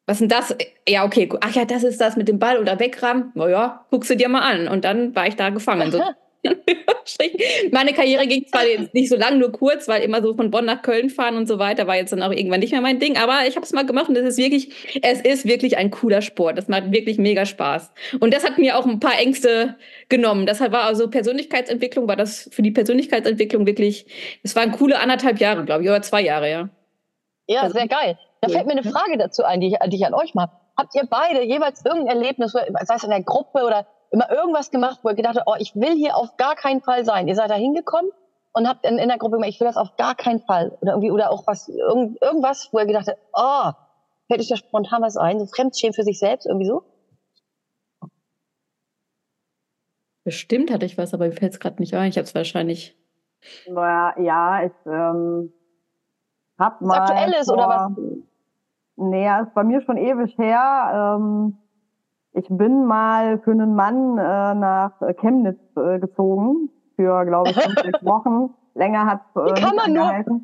was denn das? Ja, okay, ach ja, das ist das mit dem Ball oder wegrammen. Naja, guckst du dir mal an. Und dann war ich da gefangen. So Meine Karriere ging zwar nicht so lang, nur kurz, weil immer so von Bonn nach Köln fahren und so weiter war jetzt dann auch irgendwann nicht mehr mein Ding. Aber ich habe es mal gemacht und es ist wirklich, es ist wirklich ein cooler Sport. Das macht wirklich mega Spaß. Und das hat mir auch ein paar Ängste genommen. Deshalb war also Persönlichkeitsentwicklung, war das für die Persönlichkeitsentwicklung wirklich, es waren coole anderthalb Jahre, glaube ich, oder zwei Jahre, ja. Ja, also, sehr geil. Da fällt mir eine Frage dazu ein, die ich, die ich an euch mache. Habt ihr beide jeweils irgendein Erlebnis, sei es in der Gruppe oder immer irgendwas gemacht, wo ihr gedacht habt, oh, ich will hier auf gar keinen Fall sein. Ihr seid da hingekommen und habt in, in der Gruppe immer, ich will das auf gar keinen Fall. Oder irgendwie, oder auch was, irgend, irgendwas, wo ihr gedacht habt, oh, fällt euch da spontan was ein, so Fremdschämen für sich selbst, irgendwie so? Bestimmt hatte ich was, aber mir fällt es gerade nicht ein. Ich habe es wahrscheinlich. Naja, ja, ich ähm, hab mal. Aktuelles vor, oder was? Nee, ist bei mir schon ewig her. Ähm, ich bin mal für einen Mann äh, nach Chemnitz äh, gezogen für, glaube ich, fünf, sechs Wochen. Länger hat es äh, Wie kann man nur?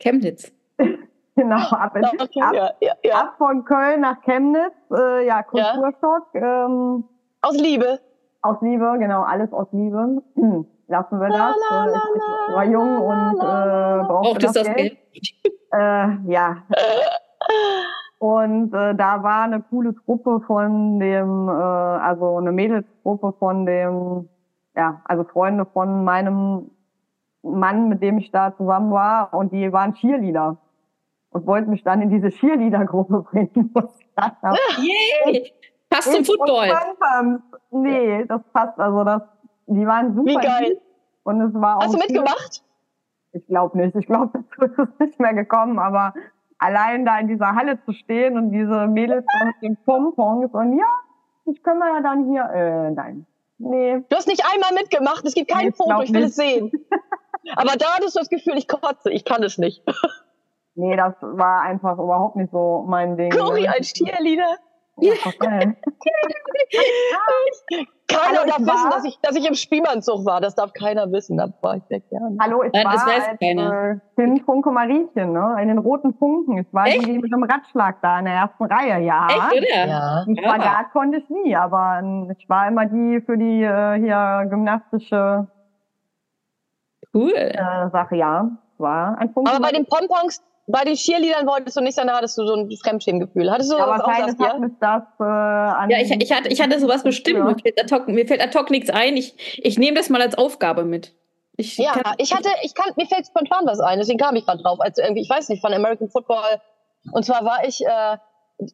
Chemnitz. genau, ab, in, okay, ab, ja, ja, ja. ab, von Köln nach Chemnitz, äh, ja, Kulturschock. Ähm, aus Liebe. Aus Liebe, genau, alles aus Liebe. Hm, lassen wir das. La, la, la, ich war jung und äh, brauchte das, das Geld. Geld. Äh, ja. Und äh, da war eine coole Truppe von dem, äh, also eine Mädelsgruppe von dem, ja, also Freunde von meinem Mann, mit dem ich da zusammen war. Und die waren Cheerleader und wollten mich dann in diese Cheerleader-Gruppe bringen. Yay! Passt zum Football. Nee, das passt. Also das, die waren super. Wie geil. Und es war auch Hast du mitgemacht? Ich glaube nicht. Ich glaube, dazu ist es nicht mehr gekommen. Aber allein da in dieser Halle zu stehen und diese Mädels mit den Pompons und ja, ich können wir ja dann hier, äh, nein. Nee. Du hast nicht einmal mitgemacht, es gibt kein nee, Foto, ich will nicht. es sehen. Aber da hattest du das Gefühl, ich kotze, ich kann es nicht. nee, das war einfach überhaupt nicht so mein Ding. Cory als Cheerleader. Ja, keiner Hallo, darf war, wissen, dass ich, dass ich im Spielmannzug war. Das darf keiner wissen. Da war ich sehr gerne. Hallo, ich Nein, war das weiß als, keiner. Äh, Kind Funke Mariechen, ne? in den roten Funken. Ich war Echt? die mit einem Radschlag da in der ersten Reihe, ja. Echt, oder? Ja. Ein Spagat ja. konnte ich nie, aber ähm, ich war immer die für die äh, hier gymnastische cool. äh, Sache, ja. War ein Funken. Aber bei den Pompons, bei den Cheerleadern wolltest du nicht sein, da hattest du so ein Fremdschämgefühl. Hattest du ja, aber keines hat ja? das äh, an Ja, ich, ich, hatte, ich hatte sowas bestimmt. Mir fällt, ad hoc, mir fällt ad hoc nichts ein. Ich, ich nehme das mal als Aufgabe mit. Ich ja, kann, ich hatte, ich kann, mir fällt spontan was ein, deswegen kam ich gerade drauf. Also irgendwie, ich weiß nicht, von American Football. Und zwar war ich, äh,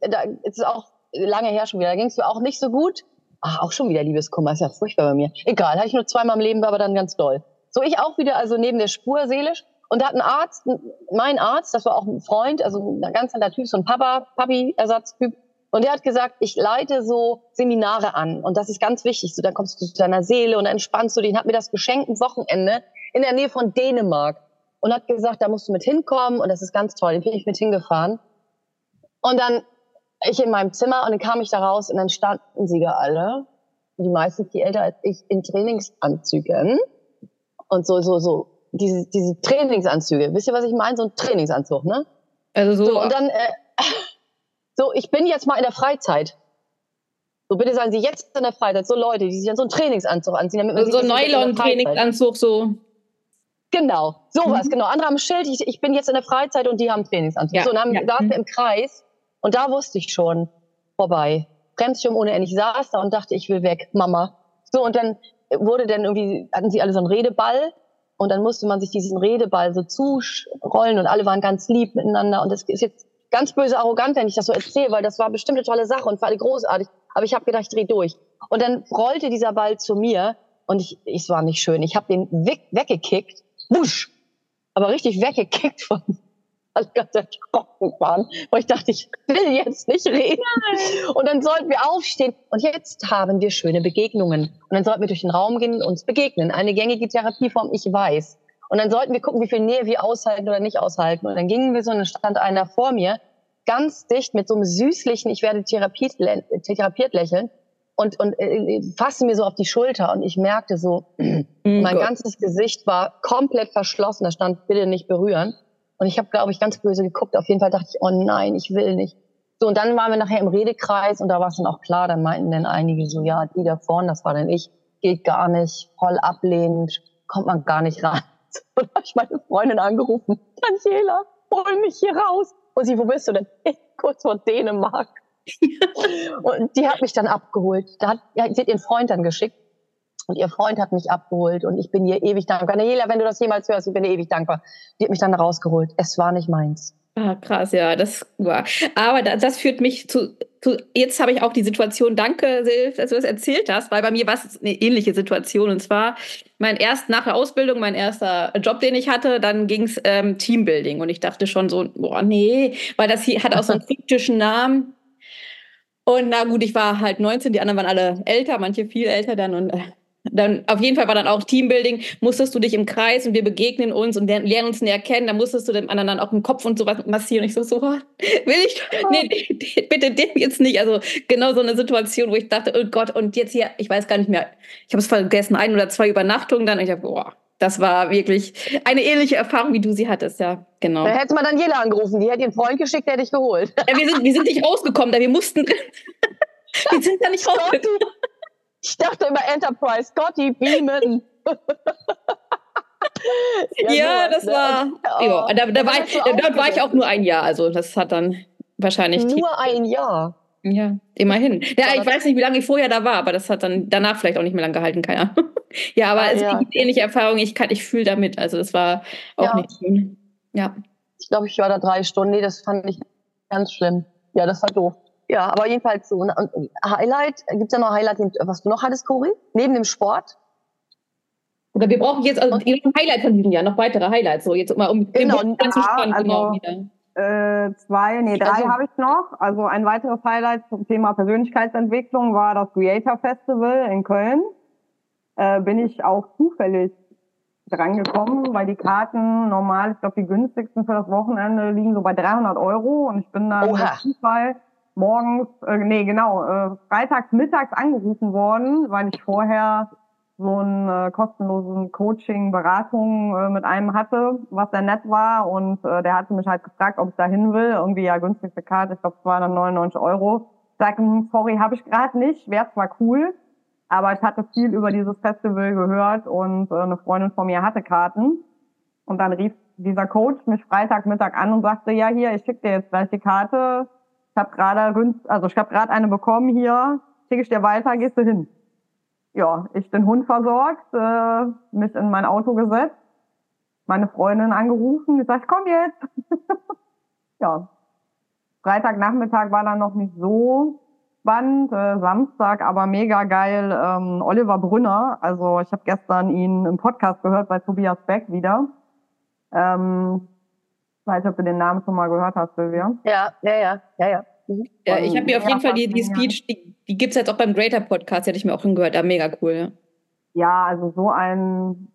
da ist auch lange her schon wieder, da ging es mir auch nicht so gut. Ach, auch schon wieder Liebeskummer, ist ja furchtbar bei mir. Egal, hatte ich nur zweimal im Leben, war aber dann ganz doll. So, ich auch wieder, also neben der Spur seelisch. Und da hat ein Arzt, mein Arzt, das war auch ein Freund, also ein ganz anderer Typ, so ein Papa, Papi-Ersatztyp. Und der hat gesagt, ich leite so Seminare an. Und das ist ganz wichtig. So, dann kommst du zu deiner Seele und entspannst du den. Hat mir das geschenkt ein Wochenende in der Nähe von Dänemark. Und hat gesagt, da musst du mit hinkommen. Und das ist ganz toll. Den bin ich mit hingefahren. Und dann ich in meinem Zimmer und dann kam ich da raus und dann standen sie da alle. Die meisten viel älter als ich in Trainingsanzügen. Und so, so, so diese, diese Trainingsanzüge. Wisst ihr, was ich meine? So ein Trainingsanzug, ne? Also so. so und dann, äh, so, ich bin jetzt mal in der Freizeit. So, bitte sagen Sie jetzt in der Freizeit, so Leute, die sich dann so einen Trainingsanzug anziehen. Damit man so ein Nylon-Trainingsanzug, so. Genau, sowas, mhm. genau. Andere haben ein Schild, ich, ich bin jetzt in der Freizeit und die haben Trainingsanzug. Ja, so, und dann ja. saßen wir mhm. im Kreis und da wusste ich schon, vorbei. Bremsschirm ohne Ende. Ich saß da und dachte, ich will weg, Mama. So, und dann wurde dann irgendwie, hatten sie alle so einen Redeball und dann musste man sich diesen Redeball so zurollen und alle waren ganz lieb miteinander. Und das ist jetzt ganz böse arrogant, wenn ich das so erzähle, weil das war bestimmt eine tolle Sache und für alle großartig. Aber ich habe gedacht, ich dreh durch. Und dann rollte dieser Ball zu mir und ich, es war nicht schön. Ich habe den weg, weggekickt, wusch, aber richtig weggekickt von alle ganz erschrocken waren, weil ich dachte, ich will jetzt nicht reden. Und dann sollten wir aufstehen und jetzt haben wir schöne Begegnungen. Und dann sollten wir durch den Raum gehen und uns begegnen. Eine gängige Therapieform, ich weiß. Und dann sollten wir gucken, wie viel Nähe wir aushalten oder nicht aushalten. Und dann gingen wir so, und dann stand einer vor mir, ganz dicht mit so einem süßlichen, ich werde therapiert, therapiert lächeln und, und äh, fasste mir so auf die Schulter und ich merkte so, oh mein Gott. ganzes Gesicht war komplett verschlossen, da stand bitte nicht berühren. Und ich habe, glaube ich, ganz böse geguckt. Auf jeden Fall dachte ich, oh nein, ich will nicht. So, und dann waren wir nachher im Redekreis und da war es dann auch klar, dann meinten dann einige so, ja, die da vorne, das war dann ich, geht gar nicht, voll ablehnend, kommt man gar nicht rein. Und da habe ich meine Freundin angerufen, Daniela, hol mich hier raus. Und sie, wo bist du denn? Ich, kurz vor Dänemark. und die hat mich dann abgeholt. Da hat, ja, sie hat ihren Freund dann geschickt. Und ihr Freund hat mich abgeholt und ich bin ihr ewig dankbar. Daniela, wenn du das jemals hörst, ich bin dir ewig dankbar. Die hat mich dann rausgeholt. Es war nicht meins. Ah, krass, ja, das war. Aber das, das führt mich zu, zu jetzt habe ich auch die Situation, danke, Silv, dass du das erzählt hast, weil bei mir war es eine ähnliche Situation. Und zwar mein erst nach der Ausbildung, mein erster Job, den ich hatte, dann ging es ähm, Teambuilding. Und ich dachte schon so, boah, nee, weil das hier hat auch so einen kryptischen Namen. Und na gut, ich war halt 19, die anderen waren alle älter, manche viel älter dann und äh, dann auf jeden Fall war dann auch Teambuilding, musstest du dich im Kreis und wir begegnen uns und lernen uns näher kennen, da musstest du dem anderen dann auch im Kopf und sowas massieren. Und ich so, so, will ich, nee, bitte dem jetzt nicht. Also genau so eine Situation, wo ich dachte, oh Gott, und jetzt hier, ich weiß gar nicht mehr, ich habe es vergessen, ein oder zwei Übernachtungen dann und ich habe, boah, das war wirklich eine ähnliche Erfahrung, wie du sie hattest, ja, genau. Da hätte man Daniela angerufen, die hätte ihren Freund geschickt, der hätte dich geholt. Ja, wir sind, wir sind nicht rausgekommen, da wir mussten, wir sind da nicht rausgekommen. Ich dachte immer Enterprise, Scotty, beamen. ja, ja das ne? war. Oh, ja, da, da war ich, dort war ich auch nur ein Jahr. Also das hat dann wahrscheinlich. Nur ein Jahr. Ja, immerhin. Ja, ich weiß nicht, wie lange ich vorher da war, aber das hat dann danach vielleicht auch nicht mehr lange gehalten, keine Ahnung. ja, aber es ja. gibt ähnliche Erfahrungen. Ich kann, ich fühle damit. Also das war auch ja. nicht schön. Ja. Ich glaube, ich war da drei Stunden. Nee, das fand ich ganz schlimm. Ja, das war doof. Ja, aber jedenfalls so. Und Highlight, gibt es ja noch Highlight, was du noch hattest, Cori? Neben dem Sport? Oder wir brauchen jetzt also ein Highlight von diesem Jahr, noch weitere Highlights, so jetzt mal um genau, den ja, zu spannen, also, genau wieder. Äh, zwei, nee, drei also, habe ich noch. Also ein weiteres Highlight zum Thema Persönlichkeitsentwicklung war das Creator Festival in Köln. Äh, bin ich auch zufällig drangekommen, weil die Karten normal, ich glaube, die günstigsten für das Wochenende liegen so bei 300 Euro und ich bin dann Oha. Zufall morgens, äh, nee, genau, äh, freitags mittags angerufen worden, weil ich vorher so einen äh, kostenlosen Coaching, Beratung äh, mit einem hatte, was sehr nett war. Und äh, der hatte mich halt gefragt, ob ich da hin will. Irgendwie ja günstigste Karte, ich glaube 299 Euro. Sag, hm, sorry, habe ich gerade nicht, wäre zwar cool, aber ich hatte viel über dieses Festival gehört und äh, eine Freundin von mir hatte Karten. Und dann rief dieser Coach mich Freitagmittag an und sagte, ja hier, ich schicke dir jetzt gleich die Karte ich habe gerade also ich habe gerade eine bekommen hier, schicke ich dir weiter, gehst du hin. Ja, ich den Hund versorgt, äh, mich in mein Auto gesetzt, meine Freundin angerufen, gesagt, komm jetzt. ja. Freitagnachmittag war dann noch nicht so spannend, äh, Samstag aber mega geil. Ähm, Oliver Brünner, also ich habe gestern ihn im Podcast gehört bei Tobias Beck wieder. Ähm, ich weiß nicht, ob du den Namen schon mal gehört hast, Silvia. Ja, ja, ja, ja, ja. Mhm. Ja, ich habe mir auf jeden Fall die, die Speech, die, die gibt es jetzt auch beim Greater Podcast, hätte ich mir auch hingehört, ja, mega cool. Ja. ja, also so ein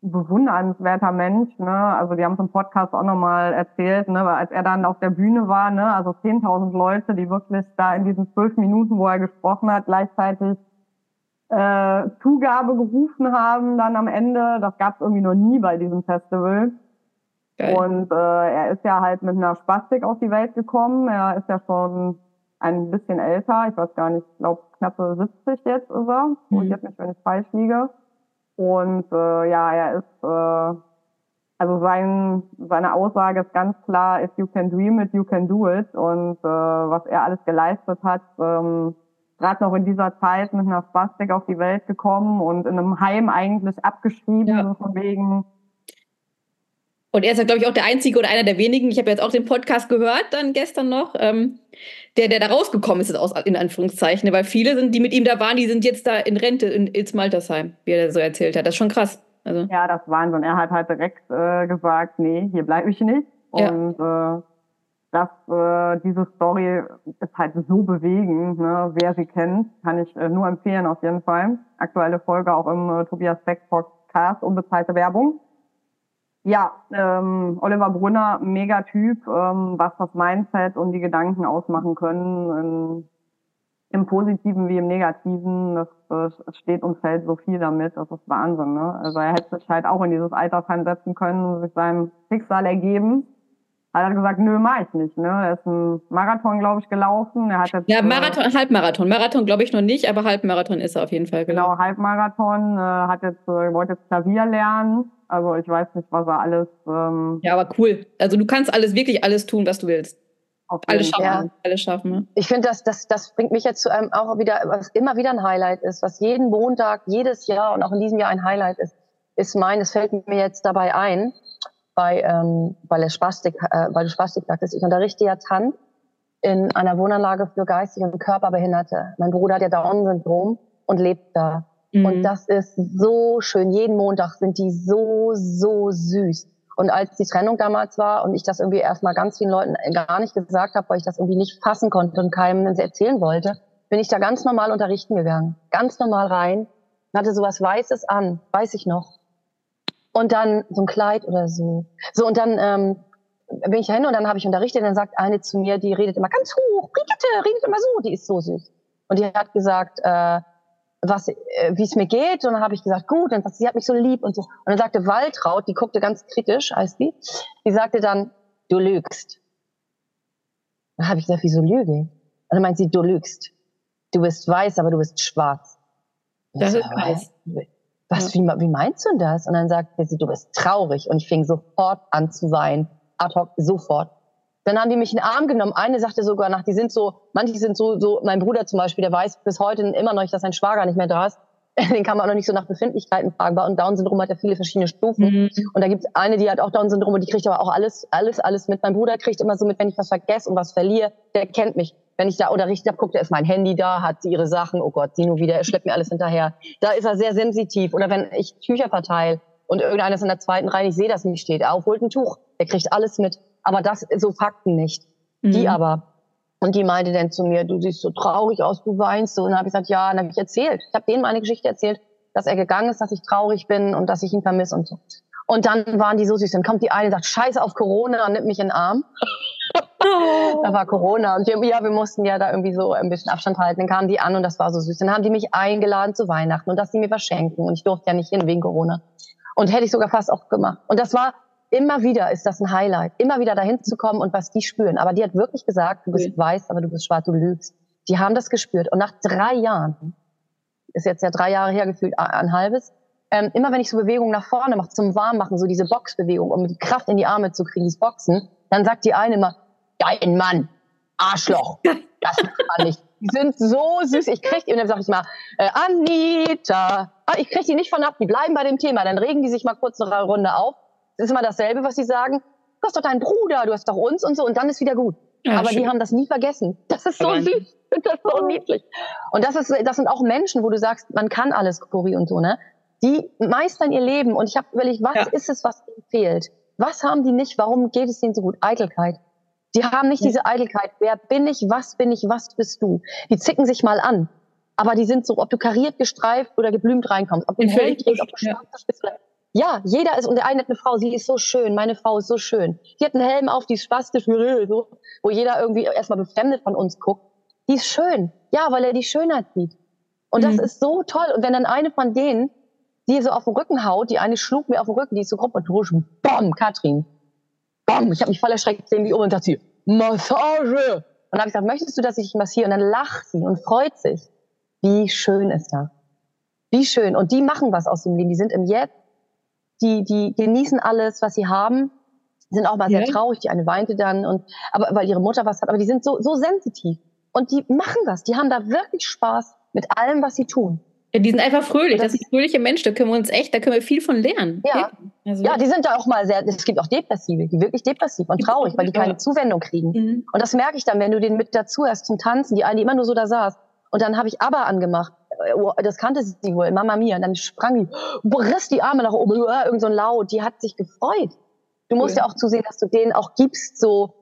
bewundernswerter Mensch, ne? Also die haben es im Podcast auch nochmal erzählt, ne? Als er dann auf der Bühne war, ne? Also 10.000 Leute, die wirklich da in diesen zwölf Minuten, wo er gesprochen hat, gleichzeitig äh, Zugabe gerufen haben dann am Ende. Das gab es irgendwie noch nie bei diesem Festival. Geil. Und äh, er ist ja halt mit einer Spastik auf die Welt gekommen. Er ist ja schon ein bisschen älter. Ich weiß gar nicht, ich glaube knappe 70 jetzt ist er. Mhm. Und jetzt nicht, wenn ich falsch liege. Und äh, ja, er ist äh, also sein, seine Aussage ist ganz klar, if you can dream it, you can do it. Und äh, was er alles geleistet hat, ähm, gerade noch in dieser Zeit mit einer Spastik auf die Welt gekommen und in einem Heim eigentlich abgeschrieben, ja. von wegen. Und er ist, glaube ich, auch der Einzige oder einer der wenigen, ich habe jetzt auch den Podcast gehört, dann gestern noch, ähm, der, der da rausgekommen ist, aus, in Anführungszeichen. Weil viele sind, die mit ihm da waren, die sind jetzt da in Rente in ins Maltersheim, wie er so erzählt hat. Das ist schon krass. Also. Ja, das Wahnsinn. Er hat halt direkt äh, gesagt, nee, hier bleibe ich nicht. Ja. Und äh, das, äh, diese Story ist halt so bewegend. Ne? Wer sie kennt, kann ich äh, nur empfehlen auf jeden Fall. Aktuelle Folge auch im äh, Tobias Beck Podcast, unbezahlte Werbung. Ja, ähm, Oliver Brunner, mega Typ, ähm, was das Mindset und die Gedanken ausmachen können. In, im Positiven wie im Negativen, das, das steht und fällt so viel damit, das ist Wahnsinn. Ne? Also er hätte sich halt auch in dieses Altersheim setzen können und sich seinem Schicksal ergeben. Hat er gesagt, nö, mach ich nicht. Ne? Er ist ein Marathon, glaube ich, gelaufen. Er hat jetzt, ja, Marathon, äh, Halbmarathon. Marathon glaube ich noch nicht, aber Halbmarathon ist er auf jeden Fall. Genau, genau Halbmarathon. Äh, hat jetzt, äh, wollte jetzt Klavier lernen. Also ich weiß nicht, was er alles. Ähm, ja, aber cool. Also du kannst alles, wirklich alles tun, was du willst. Alles schaffen, ja. alles schaffen. Ne? Ich finde, das, das, das bringt mich jetzt zu einem auch wieder, was immer wieder ein Highlight ist, was jeden Montag, jedes Jahr und auch in diesem Jahr ein Highlight ist, ist mein, es fällt mir jetzt dabei ein, bei, ähm, weil, er Spastik, äh, weil du Spastik sagtest, ich unterrichte ja Tanz in einer Wohnanlage für geistige und Körperbehinderte. Mein Bruder hat ja Down-Syndrom und lebt da. Mhm. Und das ist so schön. Jeden Montag sind die so, so süß. Und als die Trennung damals war und ich das irgendwie erstmal ganz vielen Leuten gar nicht gesagt habe, weil ich das irgendwie nicht fassen konnte und keinem erzählen wollte, bin ich da ganz normal unterrichten gegangen. Ganz normal rein. Hatte sowas Weißes an, weiß ich noch. Und dann so ein Kleid oder so. So, und dann ähm, bin ich hin und dann habe ich unterrichtet. Dann sagt eine zu mir, die redet immer ganz hoch, Brigitte, redet immer so, die ist so süß. Und die hat gesagt, äh, was, äh, wie es mir geht. Und dann habe ich gesagt, gut. Und sie hat mich so lieb und so. Und dann sagte Waltraud, die guckte ganz kritisch, heißt die, die sagte dann, du lügst. Dann habe ich gesagt, wieso lüge? Und dann meint sie, du lügst. Du bist weiß, aber du bist schwarz. Das ist weiß. Was, wie, wie meinst du das? Und dann sagte sie, du bist traurig. Und ich fing sofort an zu weinen. Ad hoc, sofort. Dann haben die mich in den Arm genommen. Eine sagte sogar nach, die sind so, manche sind so, so, mein Bruder zum Beispiel, der weiß bis heute immer noch nicht, dass sein Schwager nicht mehr da ist. Den kann man auch noch nicht so nach Befindlichkeiten fragen. Bei und Down-Syndrom hat ja viele verschiedene Stufen. Mhm. Und da gibt es eine, die hat auch Down-Syndrom und die kriegt aber auch alles, alles, alles mit. Mein Bruder kriegt immer so mit, wenn ich was vergesse und was verliere, der kennt mich. Wenn ich da unterrichtet habe, guckt er, ist mein Handy da, hat sie ihre Sachen, oh Gott, sie nur wieder, er schleppt mir alles hinterher. Da ist er sehr sensitiv. Oder wenn ich Tücher verteile und irgendeines in der zweiten Reihe, ich sehe, dass nicht steht, er holt ein Tuch, er kriegt alles mit aber das so Fakten nicht. Mhm. Die aber. Und die meinte dann zu mir, du siehst so traurig aus, du weinst so. Und dann habe ich gesagt, ja, dann habe ich erzählt. Ich habe denen meine Geschichte erzählt, dass er gegangen ist, dass ich traurig bin und dass ich ihn vermisse und so. Und dann waren die so süß. Dann kommt die eine und sagt, scheiße auf Corona und nimmt mich in den Arm. Oh. da war Corona. Und wir, ja, wir mussten ja da irgendwie so ein bisschen Abstand halten. Dann kamen die an und das war so süß. Dann haben die mich eingeladen zu Weihnachten und dass die mir was schenken. Und ich durfte ja nicht hin wegen Corona. Und hätte ich sogar fast auch gemacht. Und das war immer wieder ist das ein Highlight, immer wieder dahin zu kommen und was die spüren. Aber die hat wirklich gesagt, du bist weiß, aber du bist schwarz, du lügst. Die haben das gespürt. Und nach drei Jahren, ist jetzt ja drei Jahre her gefühlt, ein halbes, ähm, immer wenn ich so Bewegungen nach vorne mache, zum Warmmachen, so diese Boxbewegung, um die Kraft in die Arme zu kriegen, das Boxen, dann sagt die eine immer, dein Mann, Arschloch, das macht man nicht. Die sind so süß. Ich krieg die, und dann sag ich mal, äh, Anita, ah, ich krieg die nicht von ab, die bleiben bei dem Thema. Dann regen die sich mal kurz eine Runde auf es ist immer dasselbe, was sie sagen. Du hast doch deinen Bruder, du hast doch uns und so und dann ist wieder gut. Ja, Aber schön. die haben das nie vergessen. Das ist so süß. Das ist so niedlich. Und das ist, das sind auch Menschen, wo du sagst, man kann alles, Cori und so, ne? Die meistern ihr Leben und ich habe überlegt, was ja. ist es, was ihnen fehlt? Was haben die nicht? Warum geht es ihnen so gut? Eitelkeit. Die haben nicht ja. diese Eitelkeit. Wer bin ich? Was bin ich? Was bist du? Die zicken sich mal an. Aber die sind so, ob du kariert, gestreift oder geblümt reinkommst, ob du Helm trägst, ob du schwarz bist. Ja, jeder ist, und der eine hat eine Frau, sie ist so schön, meine Frau ist so schön. Die hat einen Helm auf, die ist spastisch, so, wo jeder irgendwie erstmal befremdet von uns guckt. Die ist schön. Ja, weil er die Schönheit sieht. Und mhm. das ist so toll. Und wenn dann eine von denen, die so auf den Rücken haut, die eine schlug mir auf den Rücken, die ist so grob und durch, bam, Katrin. Bam, ich habe mich voll erschreckt, sehen die um und sagt sie, Massage. Und dann habe ich gesagt, möchtest du, dass ich dich massiere? Und dann lacht sie und freut sich. Wie schön ist das. Wie schön. Und die machen was aus dem Leben. Die sind im Jetzt die, die genießen alles, was sie haben, sind auch mal ja. sehr traurig. Die eine weinte dann und, aber, weil ihre Mutter was hat, aber die sind so, so sensitiv. Und die machen das. Die haben da wirklich Spaß mit allem, was sie tun. Ja, die sind einfach fröhlich. Das, das sind fröhliche Menschen. Da können wir uns echt, da können wir viel von lernen. Ja, also. ja die sind da auch mal sehr, es gibt auch Depressive, die wirklich depressiv und traurig, weil die keine Zuwendung kriegen. Mhm. Und das merke ich dann, wenn du den mit dazu hast zum Tanzen, die eine, die immer nur so da saß. Und dann habe ich aber angemacht. Oh, das kannte sie wohl, Mama Mia. Und dann sprang die, riss die Arme nach oben, irgend so ein Laut. Die hat sich gefreut. Du musst cool. ja auch zusehen, dass du denen auch gibst, so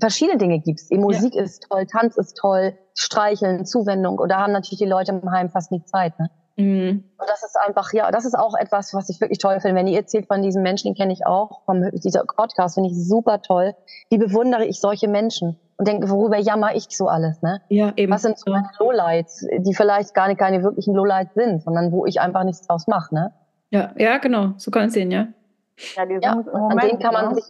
verschiedene Dinge gibst. Die Musik ja. ist toll, Tanz ist toll, Streicheln, Zuwendung. Und da haben natürlich die Leute im Heim fast nie Zeit. Ne? Mhm. Und das ist einfach, ja, das ist auch etwas, was ich wirklich toll finde. Wenn ihr erzählt von diesen Menschen, den kenne ich auch, vom, dieser Podcast finde ich super toll. Wie bewundere ich solche Menschen und denke, worüber jammer ich so alles, ne? Ja, eben. Was sind so meine Lowlights, die vielleicht gar nicht keine wirklichen Lowlights sind, sondern wo ich einfach nichts draus mache, ne? Ja, ja, genau. So kann es sehen, ja. Ja, die sind ja, an denen kann man sich,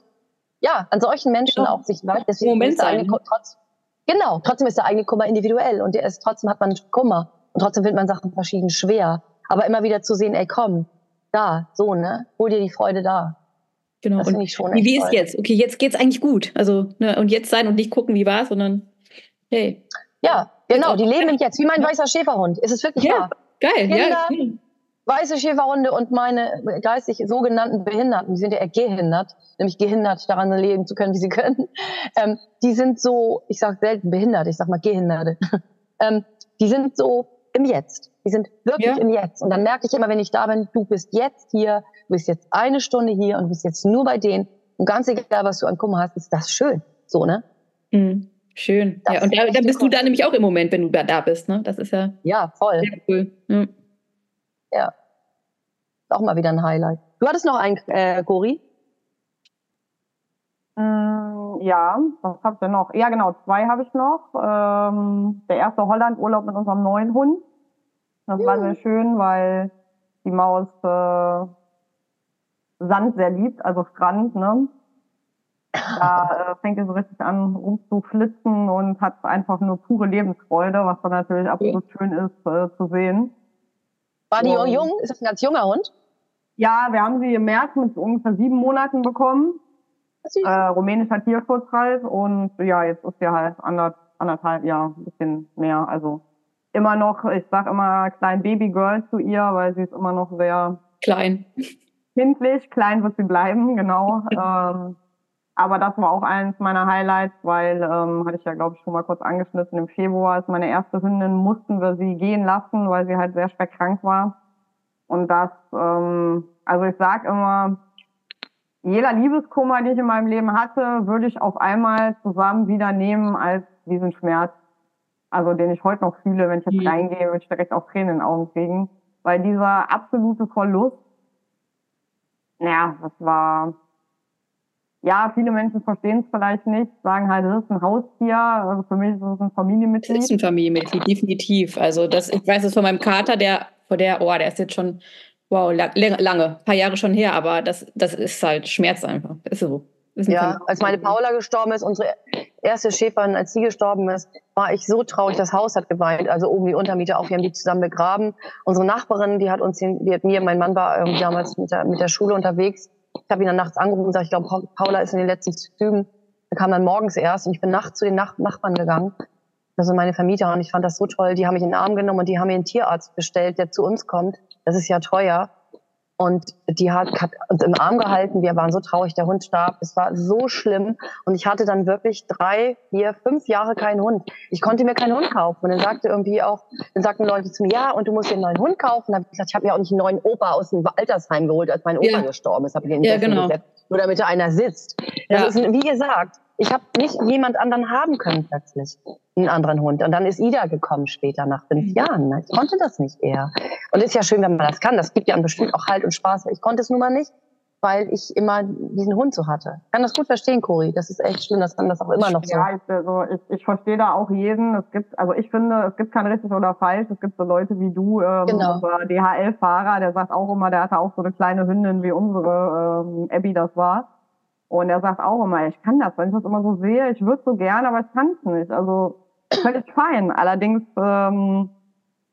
ja, an solchen Menschen genau. auch sich weiter. Deswegen Moment sein. Trotz, genau, trotzdem ist der eigene Kummer individuell und der ist, trotzdem hat man Kummer und trotzdem findet man Sachen verschieden schwer. Aber immer wieder zu sehen, ey, komm, da, so, ne, hol dir die Freude da. Genau. Das und ich schon wie, wie ist jetzt? Okay, jetzt geht's eigentlich gut. Also, ne, und jetzt sein und nicht gucken, wie war, sondern, hey. Ja, genau, die leben Jetzt, wie mein weißer Schäferhund. Ist es wirklich ja, wahr? Geil, Kinder, ja weiße Schäferhunde und meine geistig sogenannten Behinderten, die sind ja eher gehindert, nämlich gehindert daran leben zu können, wie sie können, ähm, die sind so, ich sage selten behindert, ich sag mal Gehinderte, ähm, die sind so im Jetzt. Die sind wirklich ja. im Jetzt. Und dann merke ich immer, wenn ich da bin, du bist jetzt hier, du bist jetzt eine Stunde hier und du bist jetzt nur bei denen. Und ganz egal, was du an Kummer hast, ist das schön. So, ne? Mhm. Schön. Das ja, und da, da bist cool. du da nämlich auch im Moment, wenn du da bist, ne? Das ist ja. Ja, voll. Sehr cool. Mhm. Ja. Auch mal wieder ein Highlight. Du hattest noch einen, äh, Gori? Mm, ja, was hab ich denn noch? Ja, genau, zwei habe ich noch. Ähm, der erste Holland-Urlaub mit unserem neuen Hund. Das mhm. war sehr schön, weil die Maus äh, Sand sehr liebt, also Strand, ne? Da äh, fängt er so richtig an rumzuflitzen und hat einfach nur pure Lebensfreude, was dann natürlich absolut schön ist äh, zu sehen. War die und, jung? Ist das ein ganz junger Hund? Ja, wir haben sie im März mit ungefähr sieben Monaten bekommen. Äh, rumänischer Tierschutzreif und ja, jetzt ist sie halt anderth anderthalb Jahre, ein bisschen mehr. Also immer noch, ich sag immer klein Babygirl zu ihr, weil sie ist immer noch sehr klein. Kindlich, klein wird sie bleiben, genau. ähm, aber das war auch eines meiner Highlights, weil, ähm, hatte ich ja, glaube ich, schon mal kurz angeschnitten, im Februar ist meine erste Hündin, mussten wir sie gehen lassen, weil sie halt sehr schwer krank war. Und das, ähm, also ich sag immer, jeder Liebeskummer, den ich in meinem Leben hatte, würde ich auf einmal zusammen wieder nehmen als diesen Schmerz. Also den ich heute noch fühle, wenn ich jetzt mhm. reingehe, würde ich direkt auch Tränen in den Augen kriegen. Weil dieser absolute Verlust, naja, das war, ja, viele Menschen verstehen es vielleicht nicht, sagen halt, das ist ein Haustier. Also für mich ist es ein Familienmitglied. Das ist ein Familienmitglied, definitiv. Also das, ich weiß es von meinem Kater, der, vor der, oh, der ist jetzt schon, wow, lange, lange, paar Jahre schon her, aber das, das ist halt Schmerz einfach. Ist so. Ist ja, als meine Paula gestorben ist, unsere erste Schäferin, als sie gestorben ist, war ich so traurig, das Haus hat geweint, also oben die Untermieter auch, wir haben die zusammen begraben. Unsere Nachbarin, die hat uns, die hat mir, mein Mann war irgendwie damals mit der, mit der Schule unterwegs, ich habe ihn dann nachts angerufen und gesagt, ich glaube, Paula ist in den letzten Zügen. Er kam dann morgens erst und ich bin nachts zu den Nach Nachbarn gegangen. Das sind meine Vermieter und ich fand das so toll. Die haben mich in den Arm genommen und die haben mir einen Tierarzt bestellt, der zu uns kommt. Das ist ja teuer. Und die hat, hat uns im Arm gehalten. Wir waren so traurig, der Hund starb. Es war so schlimm. Und ich hatte dann wirklich drei, vier, fünf Jahre keinen Hund. Ich konnte mir keinen Hund kaufen. Und dann sagte irgendwie auch, dann sagten Leute zu mir, ja, und du musst dir einen neuen Hund kaufen. Dann habe ich gesagt, ich habe ja auch nicht einen neuen Opa aus dem Altersheim geholt, als mein Opa ja. gestorben ist. Hab ich ja, genau. gesetzt, nur damit da einer sitzt. Das ja. ist, wie gesagt, ich habe nicht jemand anderen haben können plötzlich, einen anderen Hund. Und dann ist Ida gekommen später nach fünf mhm. Jahren. Ich konnte das nicht eher. Und ist ja schön, wenn man das kann. Das gibt ja bestimmt auch Halt und Spaß. Ich konnte es nun mal nicht, weil ich immer diesen Hund so hatte. Ich kann das gut verstehen, Cori. Das ist echt schön, dass man das auch immer noch so. Ja, ich, also ich, ich verstehe da auch jeden. Es gibt, also ich finde, es gibt kein richtig oder falsch. Es gibt so Leute wie du, ähm, genau. DHL-Fahrer, der sagt auch immer, der hatte auch so eine kleine Hündin wie unsere ähm, Abby das war. Und er sagt auch immer, ich kann das, wenn ich das immer so sehe, ich würde so gerne, aber ich kann es nicht. Also völlig fein. Allerdings, ähm,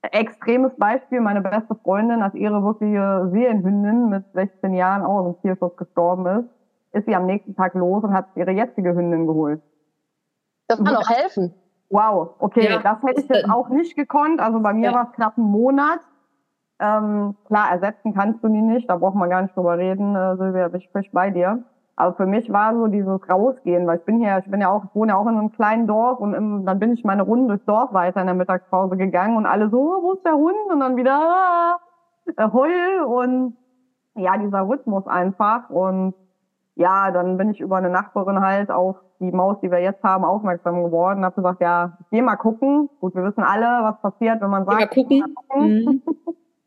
extremes Beispiel, meine beste Freundin, als ihre wirkliche Seelenhündin mit 16 Jahren auch im Tierschutz gestorben ist, ist sie am nächsten Tag los und hat ihre jetzige Hündin geholt. Das kann auch helfen. Wow, okay, ja. das hätte ich jetzt auch nicht gekonnt. Also bei mir ja. war es knapp ein Monat. Ähm, klar, ersetzen kannst du die nicht, da braucht man gar nicht drüber reden, äh, Silvia, ich sprich bei dir. Aber für mich war so dieses Rausgehen, weil ich bin hier, ich bin ja auch, ich wohne ja auch in einem kleinen Dorf und im, dann bin ich meine Runde durchs Dorf weiter in der Mittagspause gegangen und alle so, oh, wo ist der Hund? Und dann wieder ah, äh, heul und ja, dieser Rhythmus einfach. Und ja, dann bin ich über eine Nachbarin halt auf die Maus, die wir jetzt haben, aufmerksam geworden. Hab gesagt, ja, geh mal gucken. Gut, wir wissen alle, was passiert, wenn man sagt, geh mal gucken. Mal gucken. Mhm.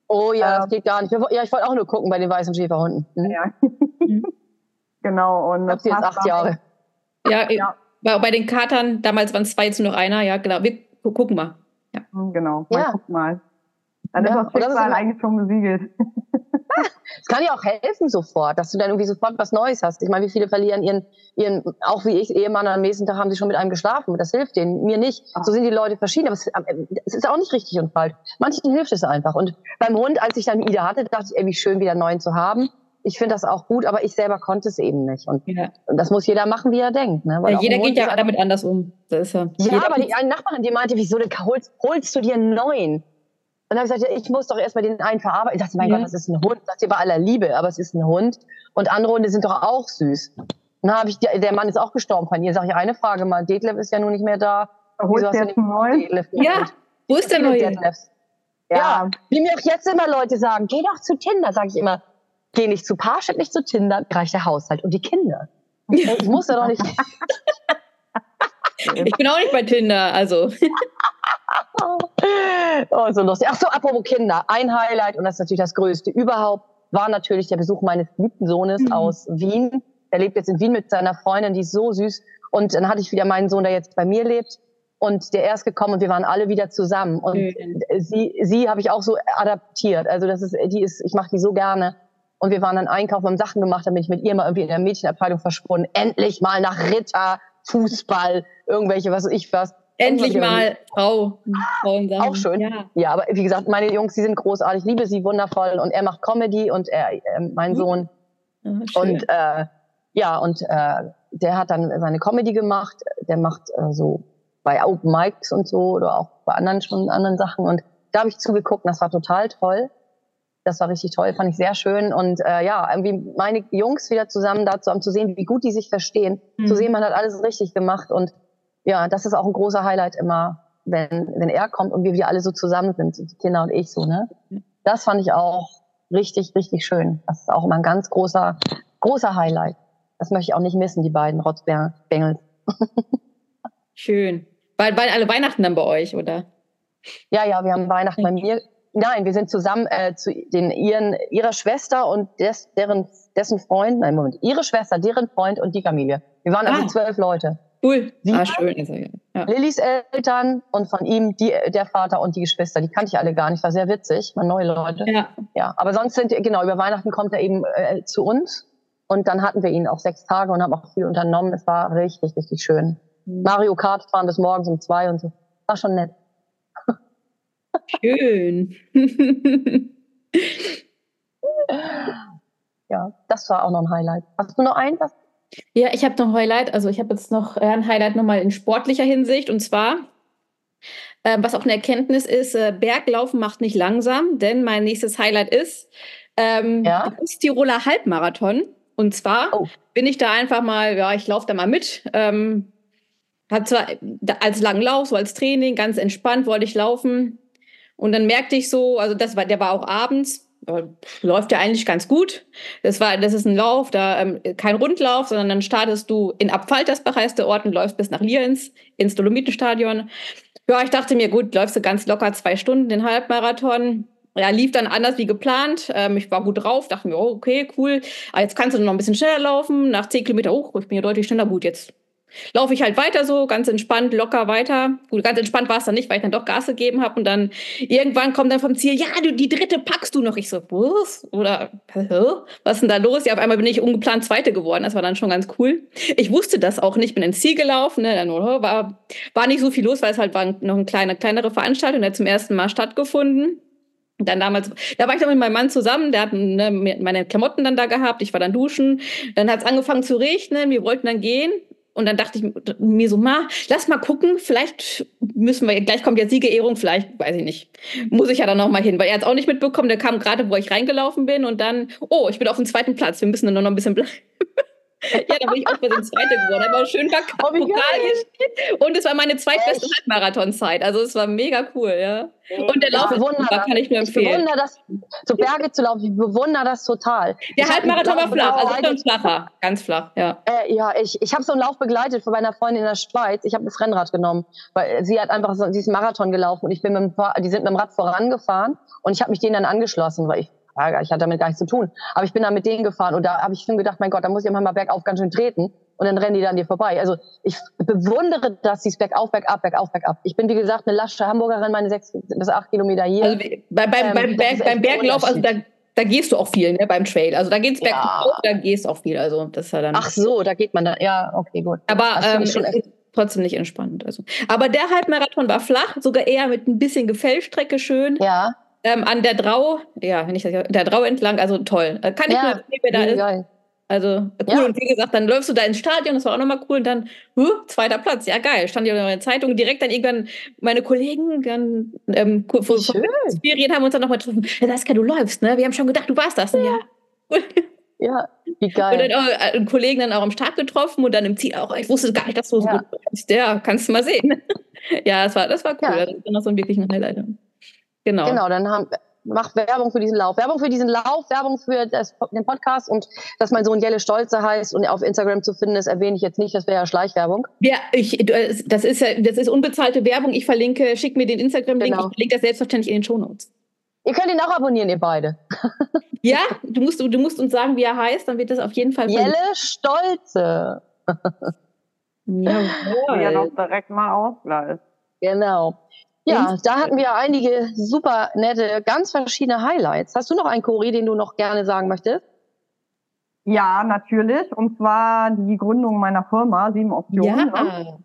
Oh ja, das ähm. geht gar nicht. Ja, ich wollte auch nur gucken bei den weißen Schäferhunden. Mhm. Ja. Genau. Und das jetzt acht Jahre. Ja, ja. Bei, bei den Katern, damals waren es zwei, jetzt nur noch einer. Ja, genau. Wir gucken mal. Ja. Mhm, genau, mal ja. guck mal. Dann ja, ist das Schicksal das eigentlich schon besiegelt. Es kann ja auch helfen sofort, dass du dann irgendwie sofort was Neues hast. Ich meine, wie viele verlieren ihren, ihren auch wie ich, Ehemann am nächsten Tag haben sie schon mit einem geschlafen. Das hilft denen, mir nicht. Ach. So sind die Leute verschieden, aber es, es, ist auch nicht richtig und falsch. Manchen hilft es einfach. Und beim Hund, als ich dann Ida hatte, dachte ich, ey, wie schön, wieder einen neuen zu haben. Ich finde das auch gut, aber ich selber konnte es eben nicht. Und, ja. und das muss jeder machen, wie er denkt. Ne? Ja, jeder geht ja damit anders um. Das ist ja, ja aber die eine Nachbarin, die meinte, wieso holst, holst du dir einen neuen? Und dann habe ich gesagt, ich muss doch erstmal den einen verarbeiten. Ich dachte, mein ja. Gott, das ist ein Hund. Das ist bei aller Liebe, aber es ist ein Hund. Und andere Hunde sind doch auch süß. dann habe ich, der Mann ist auch gestorben von ihr. Sag ich eine Frage mal, Detlef ist ja nun nicht mehr da. Wieso hast du jetzt einen Ja, wo ist der neue? Ja. ja, wie mir auch jetzt immer Leute sagen, geh doch zu Tinder, sage ich immer. Geh nicht zu Parship, nicht zu Tinder, reicht der Haushalt und die Kinder. Ich muss ja doch nicht. ich bin auch nicht bei Tinder, also. oh, so lustig. Ach so, apropos Kinder. Ein Highlight, und das ist natürlich das größte überhaupt, war natürlich der Besuch meines liebsten Sohnes mhm. aus Wien. Er lebt jetzt in Wien mit seiner Freundin, die ist so süß. Und dann hatte ich wieder meinen Sohn, der jetzt bei mir lebt. Und der ist gekommen und wir waren alle wieder zusammen. Und mhm. sie, sie habe ich auch so adaptiert. Also das ist, die ist, ich mache die so gerne. Und wir waren dann einkaufen, haben Sachen gemacht, dann bin ich mit ihr mal irgendwie in der Mädchenabteilung verschwunden. Endlich mal nach Ritter, Fußball, irgendwelche, was weiß ich was. Endlich mal Frau. Auch schön. Ja. ja. aber wie gesagt, meine Jungs, die sind großartig. Ich liebe sie wundervoll. Und er macht Comedy und er, äh, mein mhm. Sohn. Ja, und äh, ja, und äh, der hat dann seine Comedy gemacht. Der macht äh, so bei Open Mics und so oder auch bei anderen schon anderen Sachen. Und da habe ich zugeguckt. Und das war total toll. Das war richtig toll, fand ich sehr schön. Und äh, ja, irgendwie meine Jungs wieder zusammen dazu, um zu sehen, wie gut die sich verstehen. Mhm. Zu sehen, man hat alles richtig gemacht. Und ja, das ist auch ein großer Highlight immer, wenn, wenn er kommt und wir wieder alle so zusammen sind, die Kinder und ich so, ne? Das fand ich auch richtig, richtig schön. Das ist auch immer ein ganz großer, großer Highlight. Das möchte ich auch nicht missen, die beiden Rotzbengels. Schön. Weil, weil alle Weihnachten dann bei euch, oder? Ja, ja, wir haben Weihnachten bei mir. Nein, wir sind zusammen äh, zu den ihren ihrer Schwester und des, deren dessen Freund, nein Moment, ihre Schwester, deren Freund und die Familie. Wir waren also ah. zwölf Leute. Cool. Sie ah, schön. Also, ja. Lillys Eltern und von ihm die, der Vater und die Geschwister. Die kannte ich alle gar nicht. War sehr witzig. Mal neue Leute. Ja. ja. Aber sonst sind, genau, über Weihnachten kommt er eben äh, zu uns. Und dann hatten wir ihn auch sechs Tage und haben auch viel unternommen. Es war richtig, richtig schön. Mhm. Mario Kart fahren bis morgens um zwei und so. War schon nett. Schön. ja, das war auch noch ein Highlight. Hast du noch ein, was ja, ich habe noch ein Highlight. Also ich habe jetzt noch äh, ein Highlight nochmal in sportlicher Hinsicht. Und zwar, äh, was auch eine Erkenntnis ist, äh, Berglaufen macht nicht langsam, denn mein nächstes Highlight ist ähm, ja? Tiroler Halbmarathon. Und zwar oh. bin ich da einfach mal, ja, ich laufe da mal mit. Ähm, hat zwar als Langlauf, so als Training, ganz entspannt wollte ich laufen. Und dann merkte ich so, also das war, der war auch abends, läuft ja eigentlich ganz gut. Das war, das ist ein Lauf, da ähm, kein Rundlauf, sondern dann startest du in Abfaltersbach heißt der Ort läufst bis nach Lienz ins Dolomitenstadion. Ja, ich dachte mir, gut, läufst du ganz locker zwei Stunden den Halbmarathon. Ja, lief dann anders wie geplant. Ähm, ich war gut drauf, dachte mir, oh, okay, cool. Aber jetzt kannst du noch ein bisschen schneller laufen. Nach zehn Kilometer, oh, ich bin ja deutlich schneller. Gut, jetzt laufe ich halt weiter so, ganz entspannt, locker weiter. Gut, ganz entspannt war es dann nicht, weil ich dann doch Gas gegeben habe und dann irgendwann kommt dann vom Ziel, ja, du, die dritte packst du noch. Ich so, was? Oder, was ist denn da los? Ja, auf einmal bin ich ungeplant Zweite geworden. Das war dann schon ganz cool. Ich wusste das auch nicht, bin ins Ziel gelaufen, ne, dann oh, war, war nicht so viel los, weil es halt war noch eine kleine, kleinere Veranstaltung, hat zum ersten Mal stattgefunden. Dann damals, da war ich dann mit meinem Mann zusammen, der hat ne, meine Klamotten dann da gehabt, ich war dann duschen, dann hat es angefangen zu regnen, wir wollten dann gehen und dann dachte ich mir so, ma, lass mal gucken, vielleicht müssen wir, gleich kommt ja Siegerehrung, vielleicht, weiß ich nicht, muss ich ja dann noch mal hin, weil er hat es auch nicht mitbekommen, der kam gerade, wo ich reingelaufen bin und dann, oh, ich bin auf dem zweiten Platz, wir müssen dann noch ein bisschen bleiben. Ja, da bin ich auch bei den Zweite geworden. Da war schön Pokal oh, Und es war meine zweitbeste Halbmarathonzeit. Also es war mega cool, ja. Und der Lauf war, kann ich nur empfehlen. Ich bewundere das, zu Berge zu laufen, ich bewundere das total. Der Halbmarathon war flach, also ganz flacher, ganz flach, ja. Äh, ja, ich, ich habe so einen Lauf begleitet von meiner Freundin in der Schweiz. Ich habe das Rennrad genommen, weil sie hat einfach so diesen Marathon gelaufen und ich bin mit dem, die sind mit dem Rad vorangefahren und ich habe mich denen dann angeschlossen, weil ich ich hatte damit gar nichts zu tun. Aber ich bin da mit denen gefahren und da habe ich schon gedacht, mein Gott, da muss ich mal bergauf ganz schön treten und dann rennen die dann dir vorbei. Also ich bewundere das, dieses bergauf, bergab, bergauf, bergab. Ich bin, wie gesagt, eine lasche Hamburgerin, meine sechs bis acht Kilometer hier. Also bei, beim, ähm, beim, Berg, beim Berglauf, also da, da gehst du auch viel, ne, beim Trail. Also da geht's bergauf, ja. da gehst du auch viel. Also das ist ja dann. Ach so, da geht man dann. Ja, okay, gut. Aber ähm, trotzdem nicht entspannt. Also. Aber der Halbmarathon war flach, sogar eher mit ein bisschen Gefällstrecke schön. Ja. Ähm, an der Drau, ja, wenn ich das, der Drau entlang, also toll. Äh, kann ich ja, nur erzählen, wer da ist. Geil. Also cool. Ja. Und wie gesagt, dann läufst du da ins Stadion, das war auch nochmal cool. Und dann, huh, zweiter Platz, ja geil. Stand ja in der Zeitung. Direkt dann irgendwann meine Kollegen, dann ähm, von Spirit haben uns dann nochmal getroffen. Ja, Saskia, du läufst, ne? Wir haben schon gedacht, du warst das. Ja. ja. Ja, wie geil. Und dann auch äh, einen Kollegen dann auch am Start getroffen und dann im Ziel auch, ich wusste gar nicht, dass du so ja. gut bist. Ja, kannst du mal sehen. ja, das war, das war cool. Das war noch so ein wirklichen Highlight. Genau. Genau, dann haben, macht Werbung für diesen Lauf. Werbung für diesen Lauf, Werbung für das, den Podcast und dass mein Sohn Jelle Stolze heißt und auf Instagram zu finden ist, erwähne ich jetzt nicht, das wäre ja Schleichwerbung. Ja, ich, das ist ja, das ist unbezahlte Werbung. Ich verlinke, schick mir den Instagram-Link, genau. ich verlinke das selbstverständlich in den Shownotes. Ihr könnt ihn auch abonnieren, ihr beide. ja, du musst, du musst uns sagen, wie er heißt, dann wird das auf jeden Fall. Jelle Stolze. Jawohl. Ja, doch direkt mal ausgleich. Genau. Ja, da hatten wir einige super nette, ganz verschiedene Highlights. Hast du noch einen Chori, den du noch gerne sagen möchtest? Ja, natürlich. Und zwar die Gründung meiner Firma, Sieben Optionen. Ja. Ne?